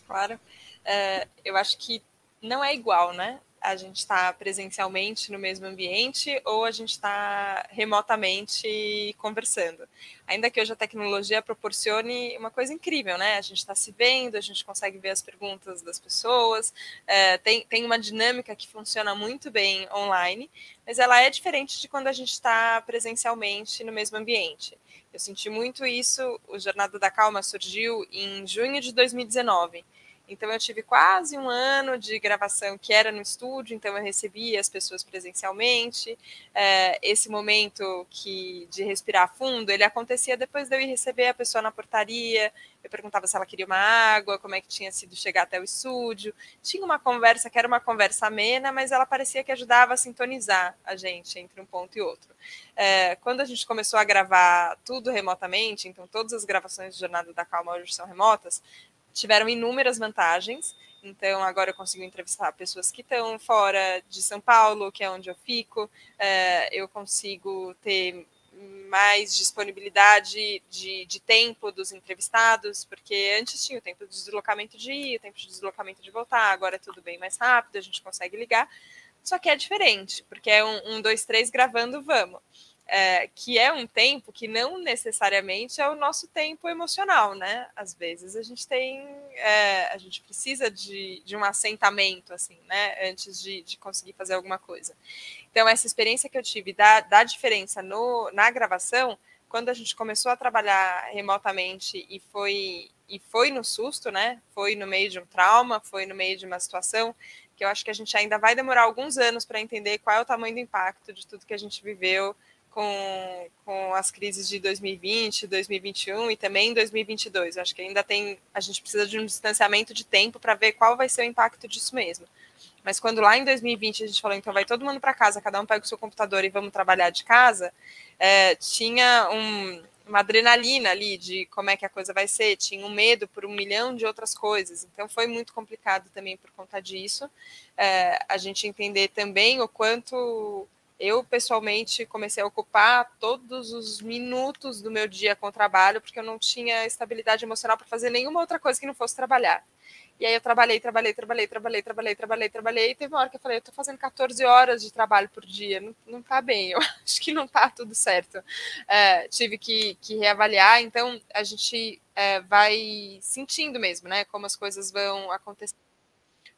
Claro, é, eu acho que não é igual, né? A gente está presencialmente no mesmo ambiente ou a gente está remotamente conversando. Ainda que hoje a tecnologia proporcione uma coisa incrível, né? A gente está se vendo, a gente consegue ver as perguntas das pessoas, é, tem, tem uma dinâmica que funciona muito bem online, mas ela é diferente de quando a gente está presencialmente no mesmo ambiente. Eu senti muito isso, o Jornada da Calma surgiu em junho de 2019. Então eu tive quase um ano de gravação que era no estúdio, então eu recebia as pessoas presencialmente. É, esse momento que de respirar fundo, ele acontecia depois de eu ir receber a pessoa na portaria. Eu perguntava se ela queria uma água, como é que tinha sido chegar até o estúdio. Tinha uma conversa que era uma conversa amena, mas ela parecia que ajudava a sintonizar a gente entre um ponto e outro. É, quando a gente começou a gravar tudo remotamente, então todas as gravações de Jornada da Calma hoje são remotas, tiveram inúmeras vantagens. Então, agora eu consigo entrevistar pessoas que estão fora de São Paulo, que é onde eu fico. É, eu consigo ter mais disponibilidade de, de, tempo dos entrevistados, porque antes tinha o tempo de deslocamento de ir, o tempo de deslocamento de voltar, agora é tudo bem mais rápido, a gente consegue ligar. Só que é diferente, porque é um, um dois, três gravando, vamos é, que é um tempo que não necessariamente é o nosso tempo emocional, né? Às vezes a gente tem, é, a gente precisa de, de um assentamento, assim, né? Antes de, de conseguir fazer alguma coisa. Então, essa experiência que eu tive da, da diferença no, na gravação, quando a gente começou a trabalhar remotamente e foi, e foi no susto, né? Foi no meio de um trauma, foi no meio de uma situação que eu acho que a gente ainda vai demorar alguns anos para entender qual é o tamanho do impacto de tudo que a gente viveu com, com as crises de 2020, 2021 e também 2022. Acho que ainda tem, a gente precisa de um distanciamento de tempo para ver qual vai ser o impacto disso mesmo. Mas quando lá em 2020 a gente falou, então vai todo mundo para casa, cada um pega o seu computador e vamos trabalhar de casa, é, tinha um, uma adrenalina ali de como é que a coisa vai ser, tinha um medo por um milhão de outras coisas. Então foi muito complicado também por conta disso. É, a gente entender também o quanto eu pessoalmente comecei a ocupar todos os minutos do meu dia com o trabalho, porque eu não tinha estabilidade emocional para fazer nenhuma outra coisa que não fosse trabalhar. E aí eu trabalhei, trabalhei, trabalhei, trabalhei, trabalhei, trabalhei, trabalhei, e teve uma hora que eu falei, eu tô fazendo 14 horas de trabalho por dia, não, não tá bem, eu acho que não tá tudo certo. É, tive que, que reavaliar, então a gente é, vai sentindo mesmo, né, como as coisas vão acontecendo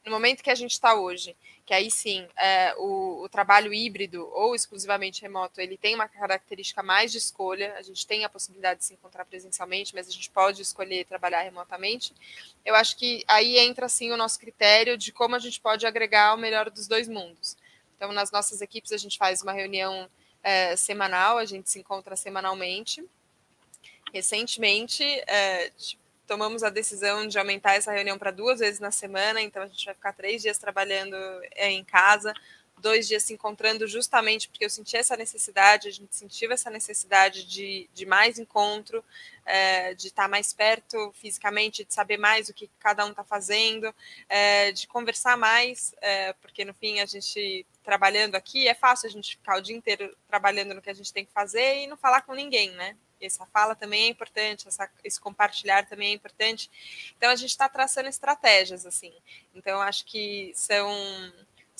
no momento que a gente está hoje, que aí sim é, o, o, trabalho híbrido ou exclusivamente remoto, ele tem uma característica mais de escolha, a gente tem a possibilidade de se encontrar presencialmente, mas a gente pode escolher trabalhar remotamente. Eu acho que aí entra sim o nosso critério de como a gente pode agregar o melhor dos dois mundos. Então, nas nossas equipes, a gente faz uma reunião é, semanal, a gente se encontra semanalmente. Recentemente, é, tomamos a decisão de aumentar essa reunião para duas vezes na semana, então a gente vai ficar três dias trabalhando é, em casa, dois dias se encontrando justamente porque eu senti essa necessidade, a gente sentiu essa necessidade de, de mais encontro, é, de estar mais perto fisicamente, de saber mais o que cada um está fazendo, é, de conversar mais, é, porque no fim a gente trabalhando aqui é fácil a gente ficar o dia inteiro trabalhando no que a gente tem que fazer e não falar com ninguém, né? Essa fala também é importante, essa, esse compartilhar também é importante. Então a gente está traçando estratégias assim. Então acho que são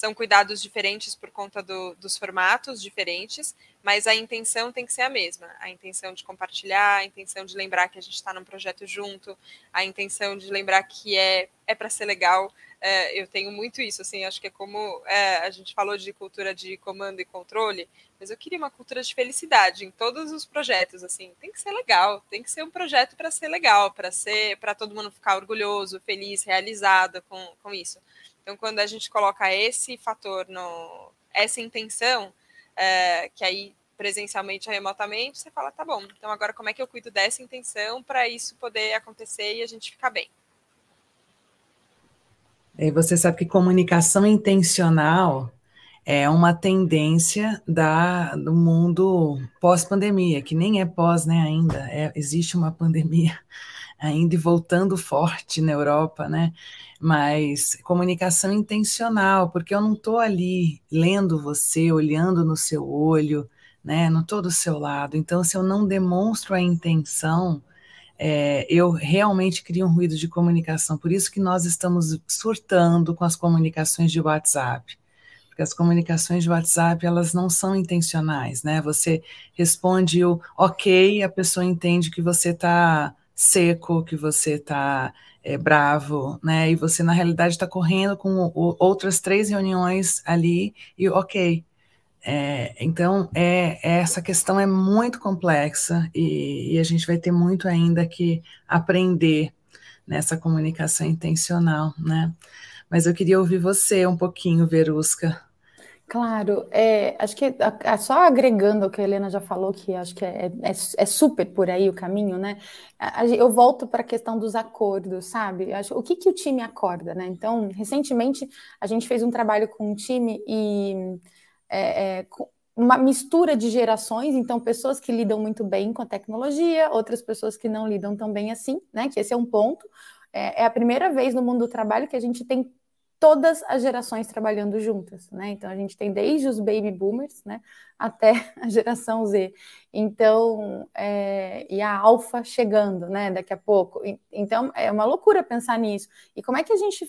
são cuidados diferentes por conta do, dos formatos diferentes, mas a intenção tem que ser a mesma. A intenção de compartilhar, a intenção de lembrar que a gente está num projeto junto, a intenção de lembrar que é, é para ser legal. É, eu tenho muito isso, assim, acho que é como é, a gente falou de cultura de comando e controle, mas eu queria uma cultura de felicidade em todos os projetos, assim, tem que ser legal, tem que ser um projeto para ser legal, para ser, para todo mundo ficar orgulhoso, feliz, realizado com, com isso. Então, quando a gente coloca esse fator, no, essa intenção, é, que aí presencialmente ou remotamente, você fala, tá bom, então agora como é que eu cuido dessa intenção para isso poder acontecer e a gente ficar bem? E você sabe que comunicação intencional é uma tendência da, do mundo pós-pandemia, que nem é pós, né, ainda, é, existe uma pandemia ainda e voltando forte na Europa, né? Mas comunicação intencional, porque eu não estou ali lendo você, olhando no seu olho, né? Não estou do seu lado. Então, se eu não demonstro a intenção, é, eu realmente crio um ruído de comunicação. Por isso que nós estamos surtando com as comunicações de WhatsApp. Porque as comunicações de WhatsApp, elas não são intencionais, né? Você responde o ok, a pessoa entende que você está seco, que você está é, bravo, né? E você, na realidade, está correndo com o, outras três reuniões ali e ok. É, então, é, essa questão é muito complexa e, e, a gente vai ter muito ainda que aprender nessa comunicação intencional, né? Mas eu queria ouvir você um pouquinho, Verusca. Claro, é, acho que só agregando o que a Helena já falou, que acho que é, é, é super por aí o caminho, né? Eu volto para a questão dos acordos, sabe? Acho, o que, que o time acorda, né? Então, recentemente a gente fez um trabalho com um time e é, é, uma mistura de gerações, então pessoas que lidam muito bem com a tecnologia, outras pessoas que não lidam tão bem assim, né? Que esse é um ponto. É, é a primeira vez no mundo do trabalho que a gente tem todas as gerações trabalhando juntas, né? Então a gente tem desde os baby boomers, né, até a geração Z. Então é, e a alfa chegando, né, daqui a pouco. Então é uma loucura pensar nisso. E como é que a gente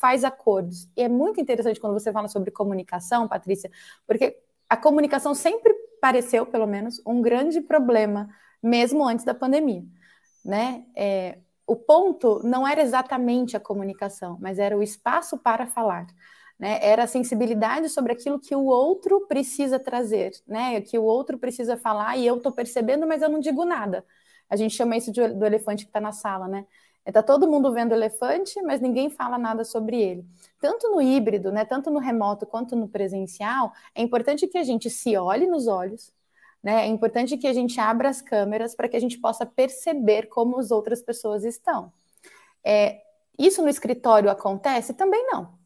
faz acordos? E é muito interessante quando você fala sobre comunicação, Patrícia, porque a comunicação sempre pareceu, pelo menos, um grande problema, mesmo antes da pandemia, né? É, o ponto não era exatamente a comunicação, mas era o espaço para falar. Né? Era a sensibilidade sobre aquilo que o outro precisa trazer, né? que o outro precisa falar e eu estou percebendo, mas eu não digo nada. A gente chama isso de, do elefante que está na sala, né? Está todo mundo vendo o elefante, mas ninguém fala nada sobre ele. Tanto no híbrido, né, tanto no remoto quanto no presencial, é importante que a gente se olhe nos olhos, né? É importante que a gente abra as câmeras para que a gente possa perceber como as outras pessoas estão. É, isso no escritório acontece? Também não.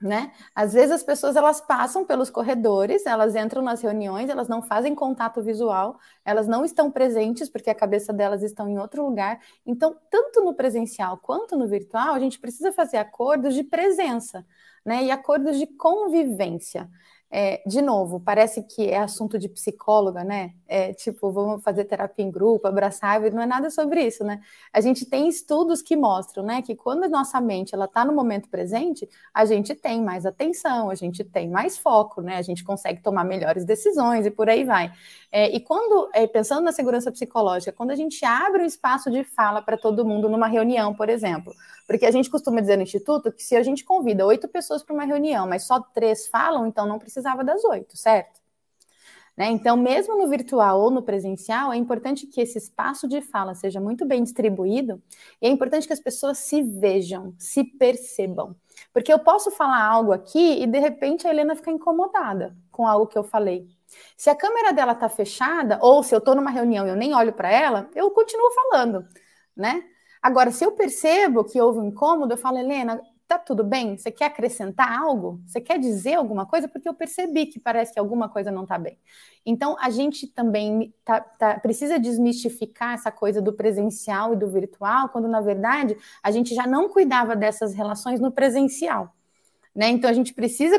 Né? Às vezes as pessoas elas passam pelos corredores, elas entram nas reuniões, elas não fazem contato visual, elas não estão presentes porque a cabeça delas estão em outro lugar. Então, tanto no presencial quanto no virtual, a gente precisa fazer acordos de presença, né? E acordos de convivência. É, de novo, parece que é assunto de psicóloga, né? É, tipo, vamos fazer terapia em grupo, abraçar, não é nada sobre isso, né? A gente tem estudos que mostram, né, que quando a nossa mente ela está no momento presente, a gente tem mais atenção, a gente tem mais foco, né? A gente consegue tomar melhores decisões e por aí vai. É, e quando, é, pensando na segurança psicológica, quando a gente abre o espaço de fala para todo mundo numa reunião, por exemplo, porque a gente costuma dizer no Instituto que se a gente convida oito pessoas para uma reunião, mas só três falam, então não precisava das oito, certo? Né? Então, mesmo no virtual ou no presencial, é importante que esse espaço de fala seja muito bem distribuído e é importante que as pessoas se vejam, se percebam. Porque eu posso falar algo aqui e de repente a Helena fica incomodada com algo que eu falei. Se a câmera dela está fechada, ou se eu estou numa reunião e eu nem olho para ela, eu continuo falando, né? Agora, se eu percebo que houve um incômodo, eu falo, Helena, tá tudo bem? Você quer acrescentar algo? Você quer dizer alguma coisa? Porque eu percebi que parece que alguma coisa não está bem. Então, a gente também tá, tá, precisa desmistificar essa coisa do presencial e do virtual, quando, na verdade, a gente já não cuidava dessas relações no presencial. Né? Então, a gente precisa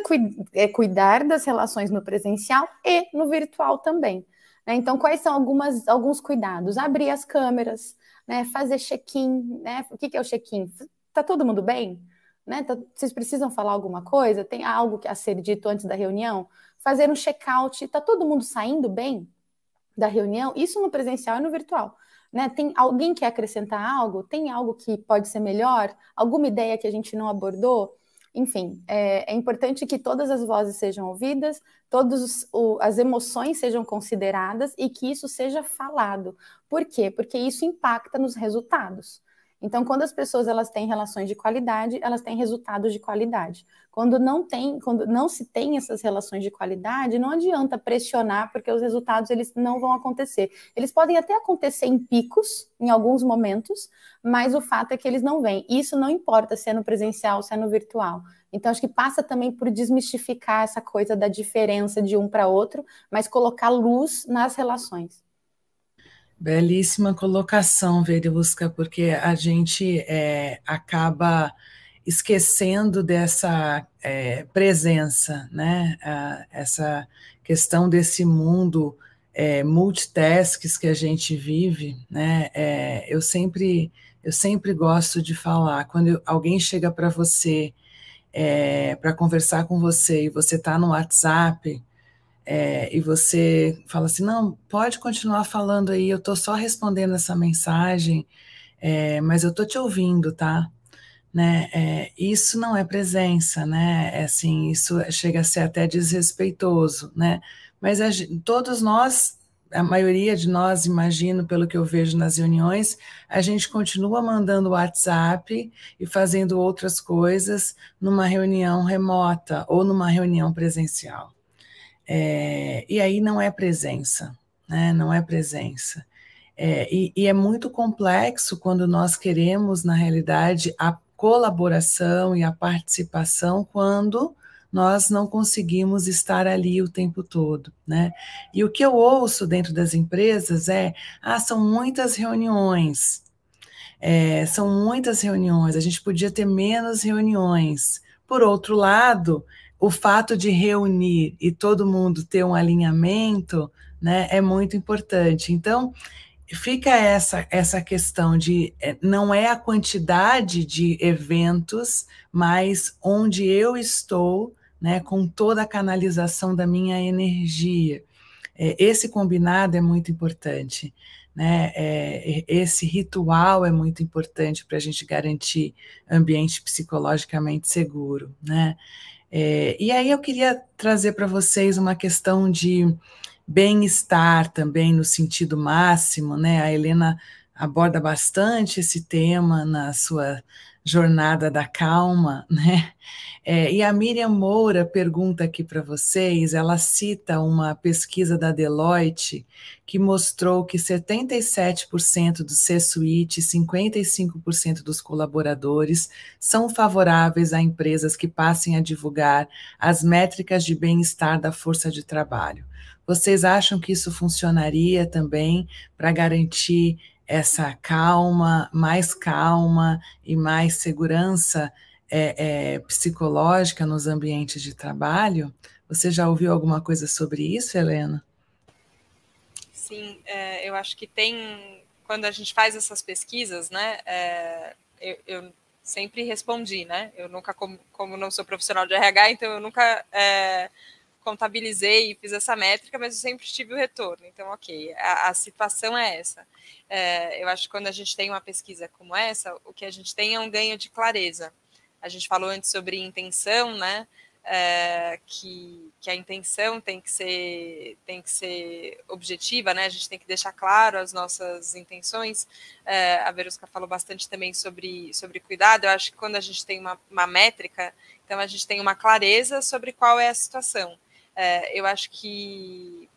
é, cuidar das relações no presencial e no virtual também. Né? Então, quais são algumas, alguns cuidados? Abrir as câmeras, né? fazer check-in. Né? O que, que é o check-in? Tá todo mundo bem? Né? Tá, vocês precisam falar alguma coisa? Tem algo a ser dito antes da reunião? Fazer um check-out. Está todo mundo saindo bem da reunião? Isso no presencial e no virtual. Né? Tem alguém que quer acrescentar algo? Tem algo que pode ser melhor? Alguma ideia que a gente não abordou? Enfim, é, é, importante que todas as vozes sejam ouvidas, todas as emoções sejam consideradas e que isso seja falado. Por quê? Porque isso impacta nos resultados. Então, quando as pessoas elas têm relações de qualidade, elas têm resultados de qualidade. Quando não tem, quando não se tem essas relações de qualidade, não adianta pressionar porque os resultados eles não vão acontecer. Eles podem até acontecer em picos, em alguns momentos, mas o fato é que eles não vêm. Isso não importa se é no presencial, se é no virtual. Então, acho que passa também por desmistificar essa coisa da diferença de um para outro, mas colocar luz nas relações. Belíssima colocação, Veriusca, porque a gente é, acaba esquecendo dessa é, presença, né? essa questão desse mundo é, multitasks que a gente vive, né? É, eu sempre eu sempre gosto de falar quando alguém chega para você é, para conversar com você e você está no WhatsApp é, e você fala assim, não, pode continuar falando aí, eu estou só respondendo essa mensagem, é, mas eu estou te ouvindo, tá? Né? É, isso não é presença, né? É assim, isso chega a ser até desrespeitoso, né? Mas a, todos nós, a maioria de nós, imagino, pelo que eu vejo nas reuniões, a gente continua mandando WhatsApp e fazendo outras coisas numa reunião remota ou numa reunião presencial. É, e aí não é presença, né? não é presença. É, e, e, é muito complexo quando nós queremos, na realidade, a colaboração e a participação quando nós não conseguimos estar ali o tempo todo, né? E o que eu ouço dentro das empresas é: ah, são muitas reuniões, é, são muitas reuniões, a gente podia ter menos reuniões. Por outro lado, o fato de reunir e todo mundo ter um alinhamento, né, é muito importante. Então, fica essa essa questão de é, não é a quantidade de eventos, mas onde eu estou, né, com toda a canalização da minha energia. É, esse combinado é muito importante. Né? É, esse ritual é muito importante para a gente garantir ambiente psicologicamente seguro. Né? É, e aí eu queria trazer para vocês uma questão de bem-estar também no sentido máximo, né? A Helena aborda bastante esse tema na sua jornada da calma, né? É, e a Miriam Moura pergunta aqui para vocês, ela cita uma pesquisa da Deloitte que mostrou que 77% do C-suite e 55% dos colaboradores são favoráveis a empresas que passem a divulgar as métricas de bem-estar da força de trabalho. Vocês acham que isso funcionaria também para garantir essa calma, mais calma e mais segurança é, é, psicológica nos ambientes de trabalho, Você já ouviu alguma coisa sobre isso, Helena? Sim, é, eu acho que tem. Quando a gente faz essas pesquisas, né? É, eu, eu, sempre respondi, né? Eu nunca, como, como, não sou profissional de RH, então eu nunca é, contabilizei e fiz essa métrica, mas eu sempre tive o retorno. Então, ok, a, a situação é essa. É, eu acho que quando a gente tem uma pesquisa como essa, o que a gente tem é um ganho de clareza. A gente falou antes sobre intenção, né? é, que, que a intenção tem que ser tem que ser objetiva, né? A gente tem que deixar claro as nossas intenções. É, a Verusca falou bastante também sobre, sobre cuidado. Eu acho que quando a gente tem uma, uma métrica, então a gente tem uma clareza sobre qual é a situação. É, eu acho que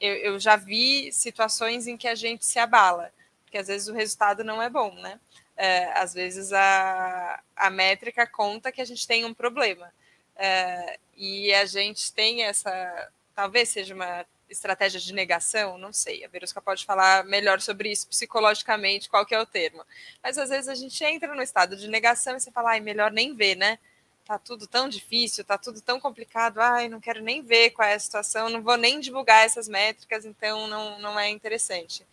eu, eu já vi situações em que a gente se abala, porque às vezes o resultado não é bom, né? É, às vezes a, a métrica conta que a gente tem um problema. É, e a gente tem essa, talvez seja uma estratégia de negação, não sei, a Verusca pode falar melhor sobre isso psicologicamente, qual que é o termo. Mas às vezes a gente entra no estado de negação e você fala, ai, melhor nem ver, né? Tá tudo tão difícil, tá tudo tão complicado, ai, não quero nem ver qual é a situação, não vou nem divulgar essas métricas, então não, não é interessante.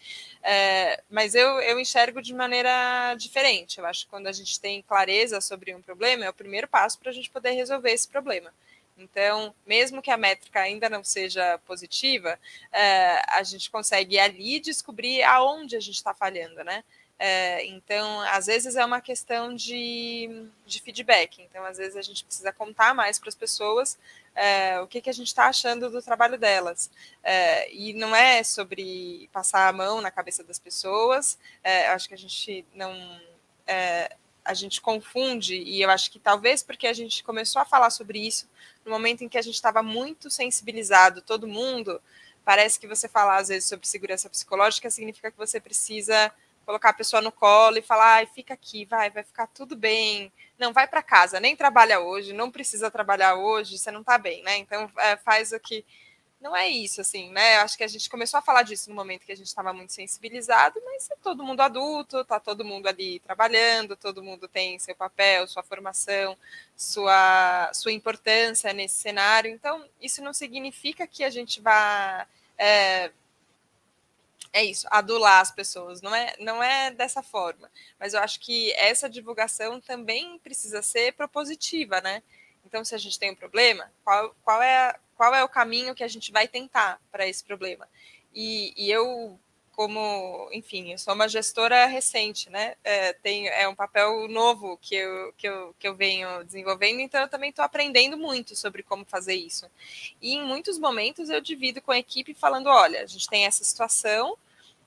É, mas eu, eu enxergo de maneira diferente. Eu acho que quando a gente tem clareza sobre um problema, é o primeiro passo para a gente poder resolver esse problema. Então, mesmo que a métrica ainda não seja positiva, é, a gente consegue ali descobrir aonde a gente está falhando, né? É, então, às vezes é uma questão de, de feedback. Então, às vezes a gente precisa contar mais para as pessoas é, o que, que a gente está achando do trabalho delas. É, e não é sobre passar a mão na cabeça das pessoas. É, acho que a gente não é, a gente confunde, e eu acho que talvez porque a gente começou a falar sobre isso no momento em que a gente estava muito sensibilizado, todo mundo, parece que você falar às vezes sobre segurança psicológica significa que você precisa colocar a pessoa no colo e falar, ai, fica aqui, vai, vai ficar tudo bem. Não, vai para casa, nem trabalha hoje, não precisa trabalhar hoje, você não está bem, né? Então é, faz o que. Não é isso, assim, né? Acho que a gente começou a falar disso no momento que a gente estava muito sensibilizado, mas é todo mundo adulto, tá todo mundo ali trabalhando, todo mundo tem seu papel, sua formação, sua, sua importância nesse cenário. Então, isso não significa que a gente vá é, é isso, adular as pessoas, não é, não é dessa forma. Mas eu acho que essa divulgação também precisa ser propositiva, né? Então, se a gente tem um problema, qual, qual, é, qual é o caminho que a gente vai tentar para esse problema? E, e, eu, como, enfim, eu sou uma gestora recente, né? É, tem, é um papel novo que eu, que, eu, que eu venho desenvolvendo, então eu também estou aprendendo muito sobre como fazer isso. E em muitos momentos eu divido com a equipe falando: olha, a gente tem essa situação,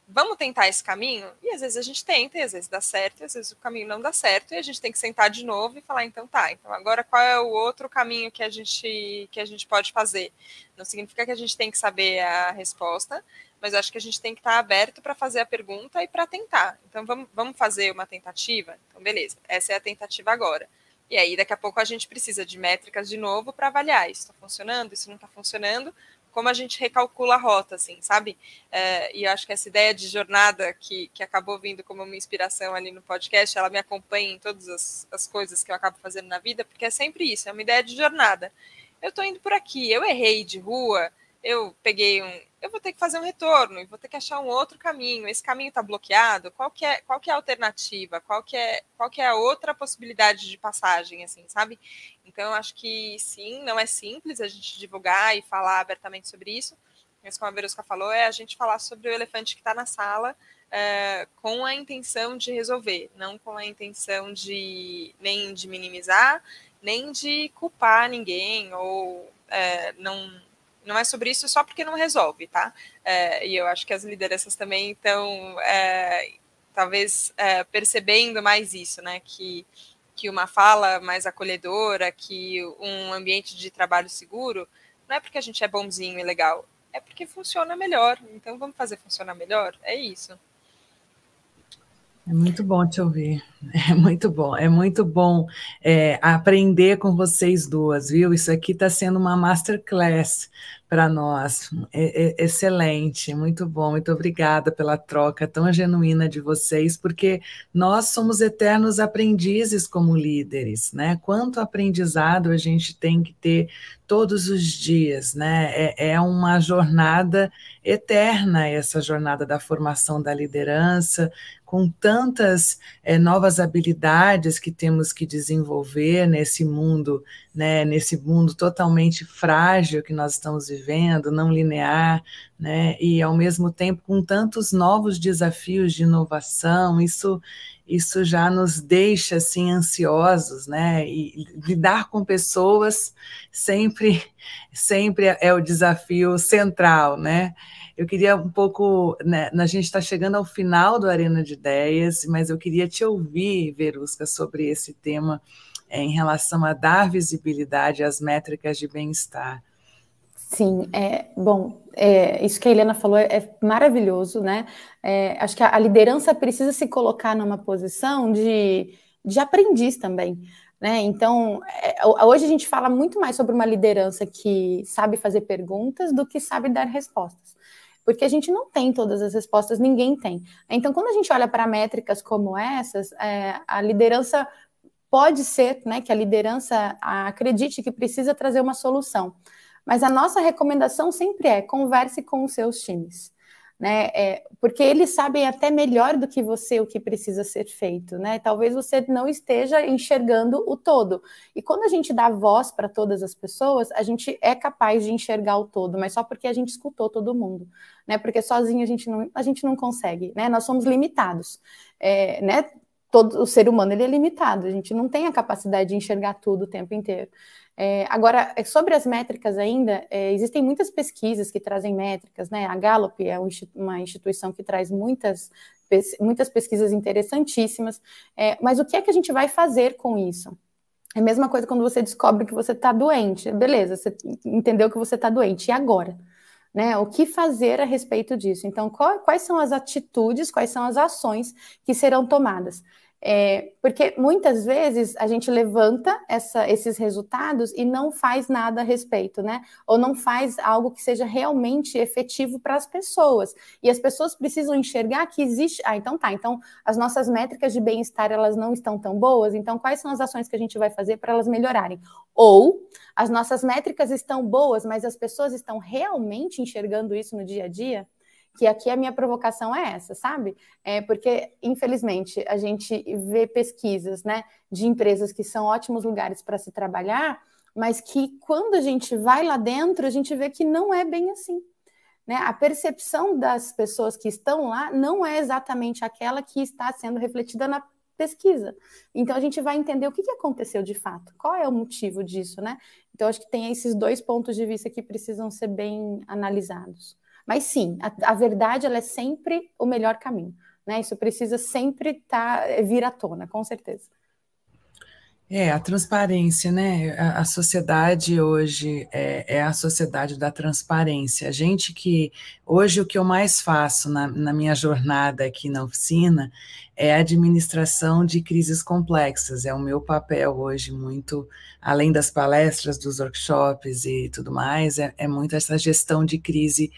vamos tentar esse caminho? E às vezes a gente tenta, e às vezes dá certo, e às vezes o caminho não dá certo, e a gente tem que sentar de novo e falar, então tá, então agora qual é o outro caminho que a gente que a gente pode fazer? Não significa que a gente tem que saber a resposta, mas acho que a gente tem que estar aberto para fazer a pergunta e para tentar. Então vamos, vamos fazer uma tentativa? Então, beleza, essa é a tentativa agora. E aí, daqui a pouco, a gente precisa de métricas de novo para avaliar. Isso está funcionando, isso não está funcionando como a gente recalcula a rota, assim, sabe? É, e acho que essa ideia de jornada que, que acabou vindo como uma inspiração ali no podcast, ela me acompanha em todas as, as coisas que eu acabo fazendo na vida, porque é sempre isso, é uma ideia de jornada. Eu estou indo por aqui, eu errei de rua, eu peguei um. Eu vou ter que fazer um retorno e vou ter que achar um outro caminho. Esse caminho está bloqueado. Qual que é, qual que é a alternativa? Qual que é, qual que é a outra possibilidade de passagem, assim, sabe? Então, eu acho que sim, não é simples a gente divulgar e falar abertamente sobre isso. Mas, como a Verusca falou, é a gente falar sobre o elefante que está na sala é, com a intenção de resolver, não com a intenção de nem de minimizar, nem de culpar ninguém ou é, não não é sobre isso só porque não resolve, tá? É, e eu acho que as lideranças também estão, é, talvez, é, percebendo mais isso, né? Que, que uma fala mais acolhedora, que um ambiente de trabalho seguro, não é porque a gente é bonzinho e legal, é porque funciona melhor. Então vamos fazer funcionar melhor? É isso. É muito bom te ouvir. É muito bom, é muito bom é, aprender com vocês duas, viu? Isso aqui está sendo uma masterclass para nós. É, é, excelente, muito bom, muito obrigada pela troca tão genuína de vocês, porque nós somos eternos aprendizes como líderes, né? Quanto aprendizado a gente tem que ter todos os dias, né? É, é uma jornada eterna, essa jornada da formação da liderança, com tantas é, novas habilidades que temos que desenvolver nesse mundo, né, nesse mundo totalmente frágil que nós estamos vivendo, não linear, né, e ao mesmo tempo com tantos novos desafios de inovação, isso isso já nos deixa assim ansiosos, né? E lidar com pessoas sempre sempre é o desafio central, né? Eu queria um pouco, né, a gente está chegando ao final do Arena de Ideias, mas eu queria te ouvir, Verusca, sobre esse tema é, em relação a dar visibilidade às métricas de bem-estar. Sim, é bom. É, isso que a Helena falou é, é maravilhoso, né? É, acho que a, a, liderança precisa se colocar numa posição de, de aprendiz também. Né? Então, é, hoje a gente fala muito mais sobre uma liderança que sabe fazer perguntas do que sabe dar respostas porque a gente não tem todas as respostas, ninguém tem. Então, quando a gente olha para métricas como essas, é, a liderança pode ser, né, que a liderança acredite que precisa trazer uma solução. Mas a nossa recomendação sempre é converse com os seus times né? É, porque eles sabem até melhor do que você o que precisa ser feito, né? Talvez você não esteja enxergando o todo. E quando a gente dá voz para todas as pessoas, a gente é capaz de enxergar o todo, mas só porque a gente escutou todo mundo, né? Porque sozinho a gente não, a gente não consegue, né? Nós somos limitados, é, né? Todo o ser humano ele é limitado, a gente não tem a capacidade de enxergar tudo o tempo inteiro. É, agora, é, sobre as métricas ainda, é, existem muitas pesquisas que trazem métricas, né? A Gallup é uma instituição que traz muitas, muitas pesquisas interessantíssimas, é, mas o que é que a gente vai fazer com isso? É a mesma coisa quando você descobre que você está doente. Beleza, você entendeu que você está doente, e agora? Né, o que fazer a respeito disso? Então, qual, quais são as atitudes, quais são as ações que serão tomadas? É, porque muitas vezes a gente levanta essa, esses resultados e não faz nada a respeito, né? Ou não faz algo que seja realmente efetivo para as pessoas. E as pessoas precisam enxergar que existe. Ah, então tá. Então as nossas métricas de bem-estar elas não estão tão boas. Então quais são as ações que a gente vai fazer para elas melhorarem? Ou as nossas métricas estão boas, mas as pessoas estão realmente enxergando isso no dia a dia? Que aqui a minha provocação é essa, sabe? É porque, infelizmente, a gente vê pesquisas né, de empresas que são ótimos lugares para se trabalhar, mas que quando a gente vai lá dentro, a gente vê que não é bem assim. Né? A percepção das pessoas que estão lá não é exatamente aquela que está sendo refletida na pesquisa. Então a gente vai entender o que, aconteceu de fato, qual é o motivo disso, né? Então acho que tem esses dois pontos de vista que precisam ser bem analisados. Mas sim, a, a verdade ela é sempre o melhor caminho. Né? Isso precisa sempre tá, vir à tona, com certeza. É, a transparência, né? A, a sociedade hoje é, é, a sociedade da transparência. A gente que. Hoje, o que eu mais faço na, na minha jornada aqui na oficina é a administração de crises complexas. É o meu papel hoje, muito, além das palestras, dos workshops e tudo mais, é, é muito essa gestão de crise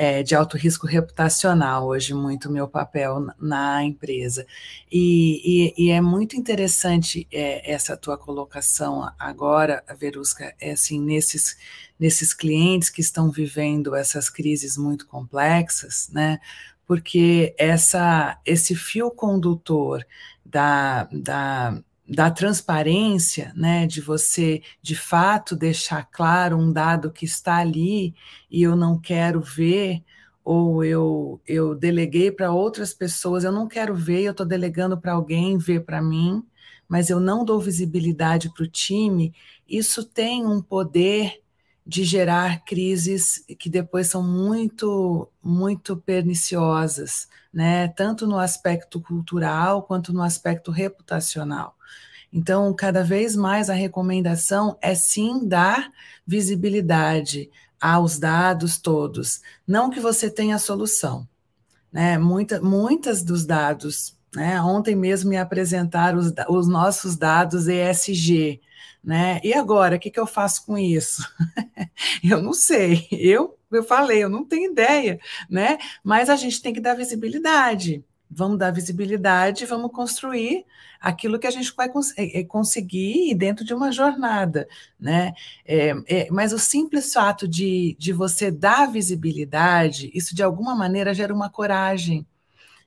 é, de alto risco reputacional, hoje muito meu papel na empresa. E, e, e é muito interessante é, essa tua colocação agora, Verusca, é assim, nesses, nesses clientes que estão vivendo essas crises muito complexas, né? Porque essa, esse fio condutor da, da da transparência, né, de você de fato deixar claro um dado que está ali e eu não quero ver, ou eu, eu deleguei para outras pessoas, eu não quero ver, eu estou delegando para alguém ver para mim, mas eu não dou visibilidade para o time, isso tem um poder de gerar crises que depois são muito, muito perniciosas, né? tanto no aspecto cultural quanto no aspecto reputacional. Então, cada vez mais a recomendação é sim dar visibilidade aos dados todos. Não que você tenha a solução. Né? Muita, muitas dos dados Né? Ontem mesmo me apresentaram os, os nossos dados ESG. Né? E agora, o que, que eu faço com isso? eu não sei. Eu, eu falei, eu não tenho ideia, né? Mas a gente tem que dar visibilidade. Vamos dar visibilidade, vamos construir aquilo que a gente vai cons é, é, conseguir dentro de uma jornada, né? É, é, mas o simples fato de, de você dar visibilidade, isso de alguma maneira gera uma coragem,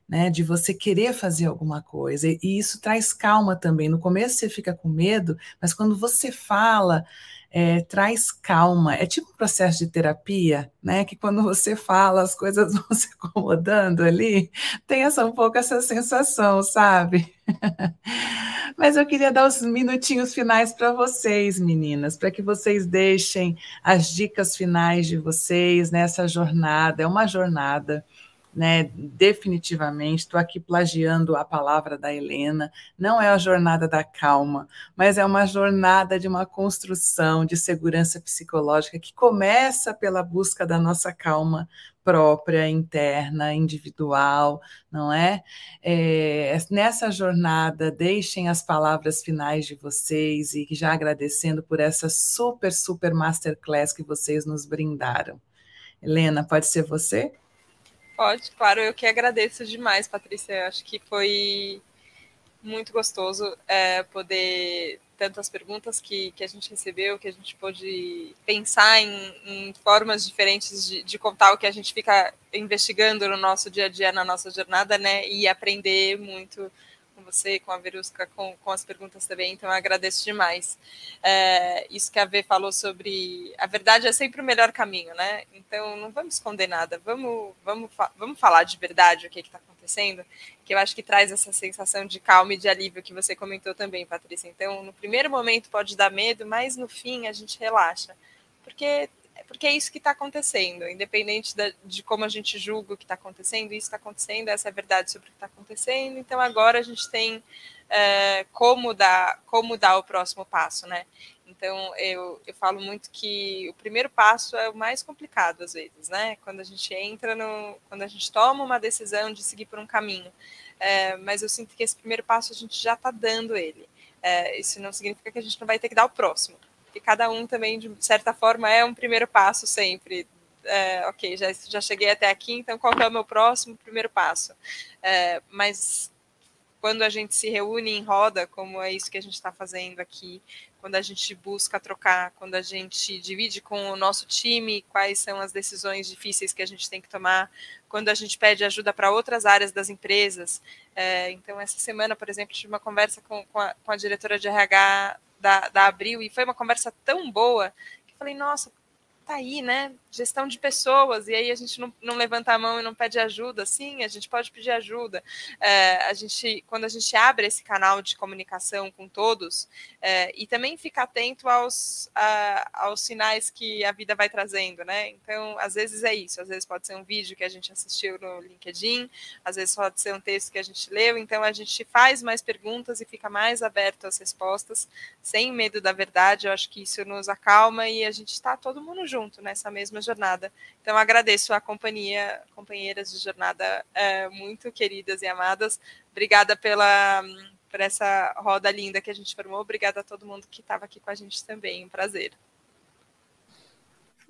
né, de você querer fazer alguma coisa, e isso traz calma também. No começo você fica com medo, mas quando você fala, é, traz calma. É tipo um processo de terapia, né? Que quando você fala, as coisas vão se acomodando ali. Tem essa um pouco essa sensação, sabe? Mas eu queria dar os minutinhos finais para vocês, meninas, para que vocês deixem as dicas finais de vocês nessa jornada. É uma jornada né? Definitivamente, estou aqui plagiando a palavra da Helena. Não é a jornada da calma, mas é uma jornada de uma construção de segurança psicológica que começa pela busca da nossa calma própria, interna, individual, não é? é? Nessa jornada, deixem as palavras finais de vocês e já agradecendo por essa super, super masterclass que vocês nos brindaram. Helena, pode ser você? Pode, claro, eu que agradeço demais, Patrícia. Acho que foi muito gostoso é, poder tantas perguntas que, que a gente recebeu, que a gente pôde pensar em, em formas diferentes de, de, contar o que a gente fica investigando no nosso dia a dia, na nossa jornada, né? E aprender muito com você, com a Verusca, com, com as perguntas também, então eu agradeço demais. É, isso que a Vê falou sobre a verdade é sempre o melhor caminho, né? Então não vamos esconder nada, vamos, vamos, vamos falar de verdade o que está acontecendo, que eu acho que traz essa sensação de calma e de alívio que você comentou também, Patrícia. Então, no primeiro momento pode dar medo, mas no fim a gente relaxa, porque porque é isso que está acontecendo, independente da, de como a gente julga o que está acontecendo, isso está acontecendo, essa é a verdade sobre o que está acontecendo. Então agora a gente tem é, como dar como dar o próximo passo, né? Então eu, eu falo muito que o primeiro passo é o mais complicado às vezes, né? Quando a gente entra no, quando a gente toma uma decisão de seguir por um caminho, é, mas eu sinto que esse primeiro passo a gente já está dando ele. É, isso não significa que a gente não vai ter que dar o próximo que cada um também, de certa forma, é um primeiro passo sempre. É, ok, já, já cheguei até aqui, então qual é o meu próximo primeiro passo? É, mas quando a gente se reúne em roda, como é isso que a gente está fazendo aqui, quando a gente busca trocar, quando a gente divide com o nosso time quais são as decisões difíceis que a gente tem que tomar, quando a gente pede ajuda para outras áreas das empresas. É, então, essa semana, por exemplo, tive uma conversa com, com, a, com a diretora de RH da, da Abril, e foi uma conversa tão boa que eu falei, nossa, tá aí, né? Gestão de pessoas, e aí a gente não, não levanta a mão e não pede ajuda. Sim, a gente pode pedir ajuda. É, a gente, quando a gente abre esse canal de comunicação com todos, é, e também fica atento aos, a, aos sinais que a vida vai trazendo, né? Então, às vezes é isso, às vezes pode ser um vídeo que a gente assistiu no LinkedIn, às vezes pode ser um texto que a gente leu, então a gente faz mais perguntas e fica mais aberto às respostas, sem medo da verdade. Eu acho que isso nos acalma e a gente está todo mundo junto nessa mesma jornada. Então, agradeço a companhia, companheiras de jornada é, muito queridas e amadas. Obrigada pela por essa roda linda que a gente formou. Obrigada a todo mundo que estava aqui com a gente também. Um prazer.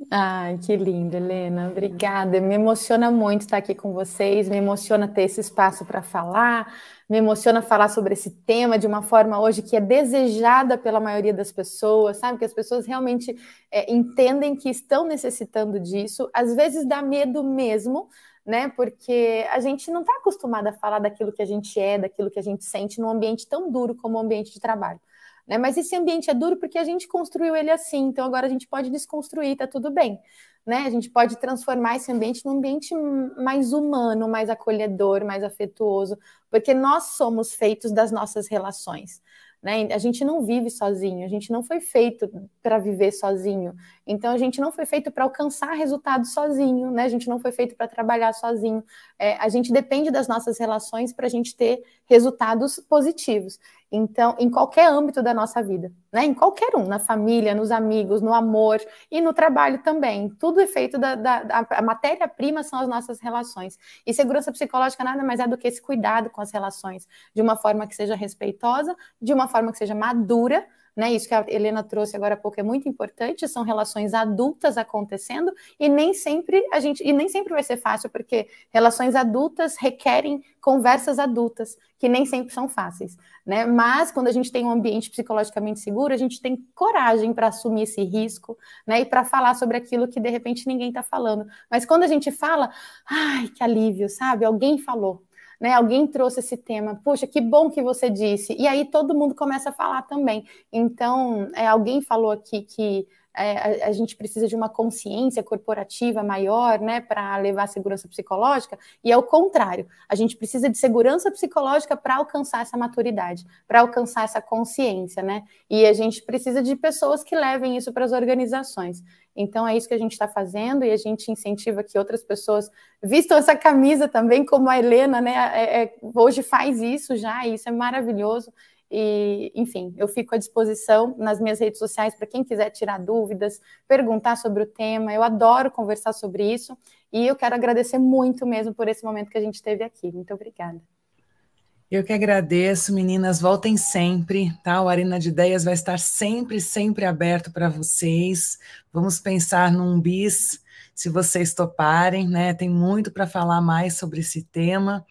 Ai, que lindo, Helena. Obrigada. Me emociona muito estar aqui com vocês, me emociona ter esse espaço para falar, me emociona falar sobre esse tema de uma forma hoje que é desejada pela maioria das pessoas, sabe? Que as pessoas realmente é, entendem que estão necessitando disso. Às vezes dá medo mesmo, né? Porque a gente não está acostumada a falar daquilo que a gente é, daquilo que a gente sente num ambiente tão duro como o ambiente de trabalho. Né? Mas esse ambiente é duro porque a gente construiu ele assim, então agora a gente pode desconstruir, tá tudo bem. Né? A gente pode transformar esse ambiente num ambiente mais humano, mais acolhedor, mais afetuoso, porque nós somos feitos das nossas relações. Né? A gente não vive sozinho, a gente não foi feito para viver sozinho. Então a gente não foi feito para alcançar resultados sozinho, né? A gente não foi feito para trabalhar sozinho. É, a gente depende das nossas relações para a gente ter resultados positivos. Então, em qualquer âmbito da nossa vida, né? Em qualquer um, na família, nos amigos, no amor e no trabalho também. Tudo é feito da, da, da matéria-prima são as nossas relações. E segurança psicológica nada mais é do que esse cuidado com as relações, de uma forma que seja respeitosa, de uma forma que seja madura, né? Isso que a Helena trouxe agora há pouco é muito importante, são relações adultas acontecendo e nem sempre a gente e nem sempre vai ser fácil, porque relações adultas requerem conversas adultas, que nem sempre são fáceis, né? Mas quando a gente tem um ambiente psicologicamente seguro, a gente tem coragem para assumir esse risco, né? E para falar sobre aquilo que de repente ninguém está falando. Mas quando a gente fala, ai, que alívio, sabe? Alguém falou né? Alguém trouxe esse tema, puxa, que bom que você disse. E aí todo mundo começa a falar também. Então, é, alguém falou aqui que é, a, a, gente precisa de uma consciência corporativa maior, né, para levar a segurança psicológica, e é o contrário. A gente precisa de segurança psicológica para alcançar essa maturidade, para alcançar essa consciência, né? E a gente precisa de pessoas que levem isso para as organizações. Então é isso que a gente está fazendo e a gente incentiva que outras pessoas vistam essa camisa também, como a Helena, né? É, é, hoje faz isso já, e isso é maravilhoso. E, enfim, eu fico à disposição nas minhas redes sociais para quem quiser tirar dúvidas, perguntar sobre o tema. Eu adoro conversar sobre isso e eu quero agradecer muito mesmo por esse momento que a gente teve aqui. Muito obrigada. Eu que agradeço, meninas. Voltem sempre, tá? O Arena de Ideias vai estar sempre, sempre aberto para vocês. Vamos pensar num bis, se vocês toparem, né? Tem muito para falar mais sobre esse tema.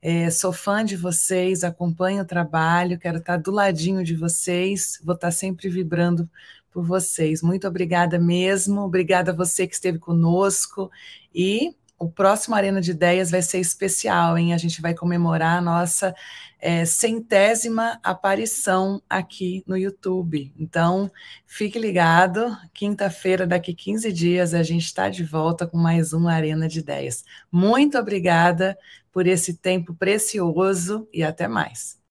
É, sou fã de vocês, acompanho o trabalho, quero estar do ladinho de vocês, vou estar sempre vibrando por vocês. Muito obrigada mesmo, obrigada a você que esteve conosco e o próximo Arena de Ideias vai ser especial, hein? A gente vai comemorar a nossa é, centésima aparição aqui no YouTube. Então, fique ligado. Quinta-feira, daqui 15 dias, a gente está de volta com mais um Arena de Ideias. Muito obrigada por esse tempo precioso e até mais.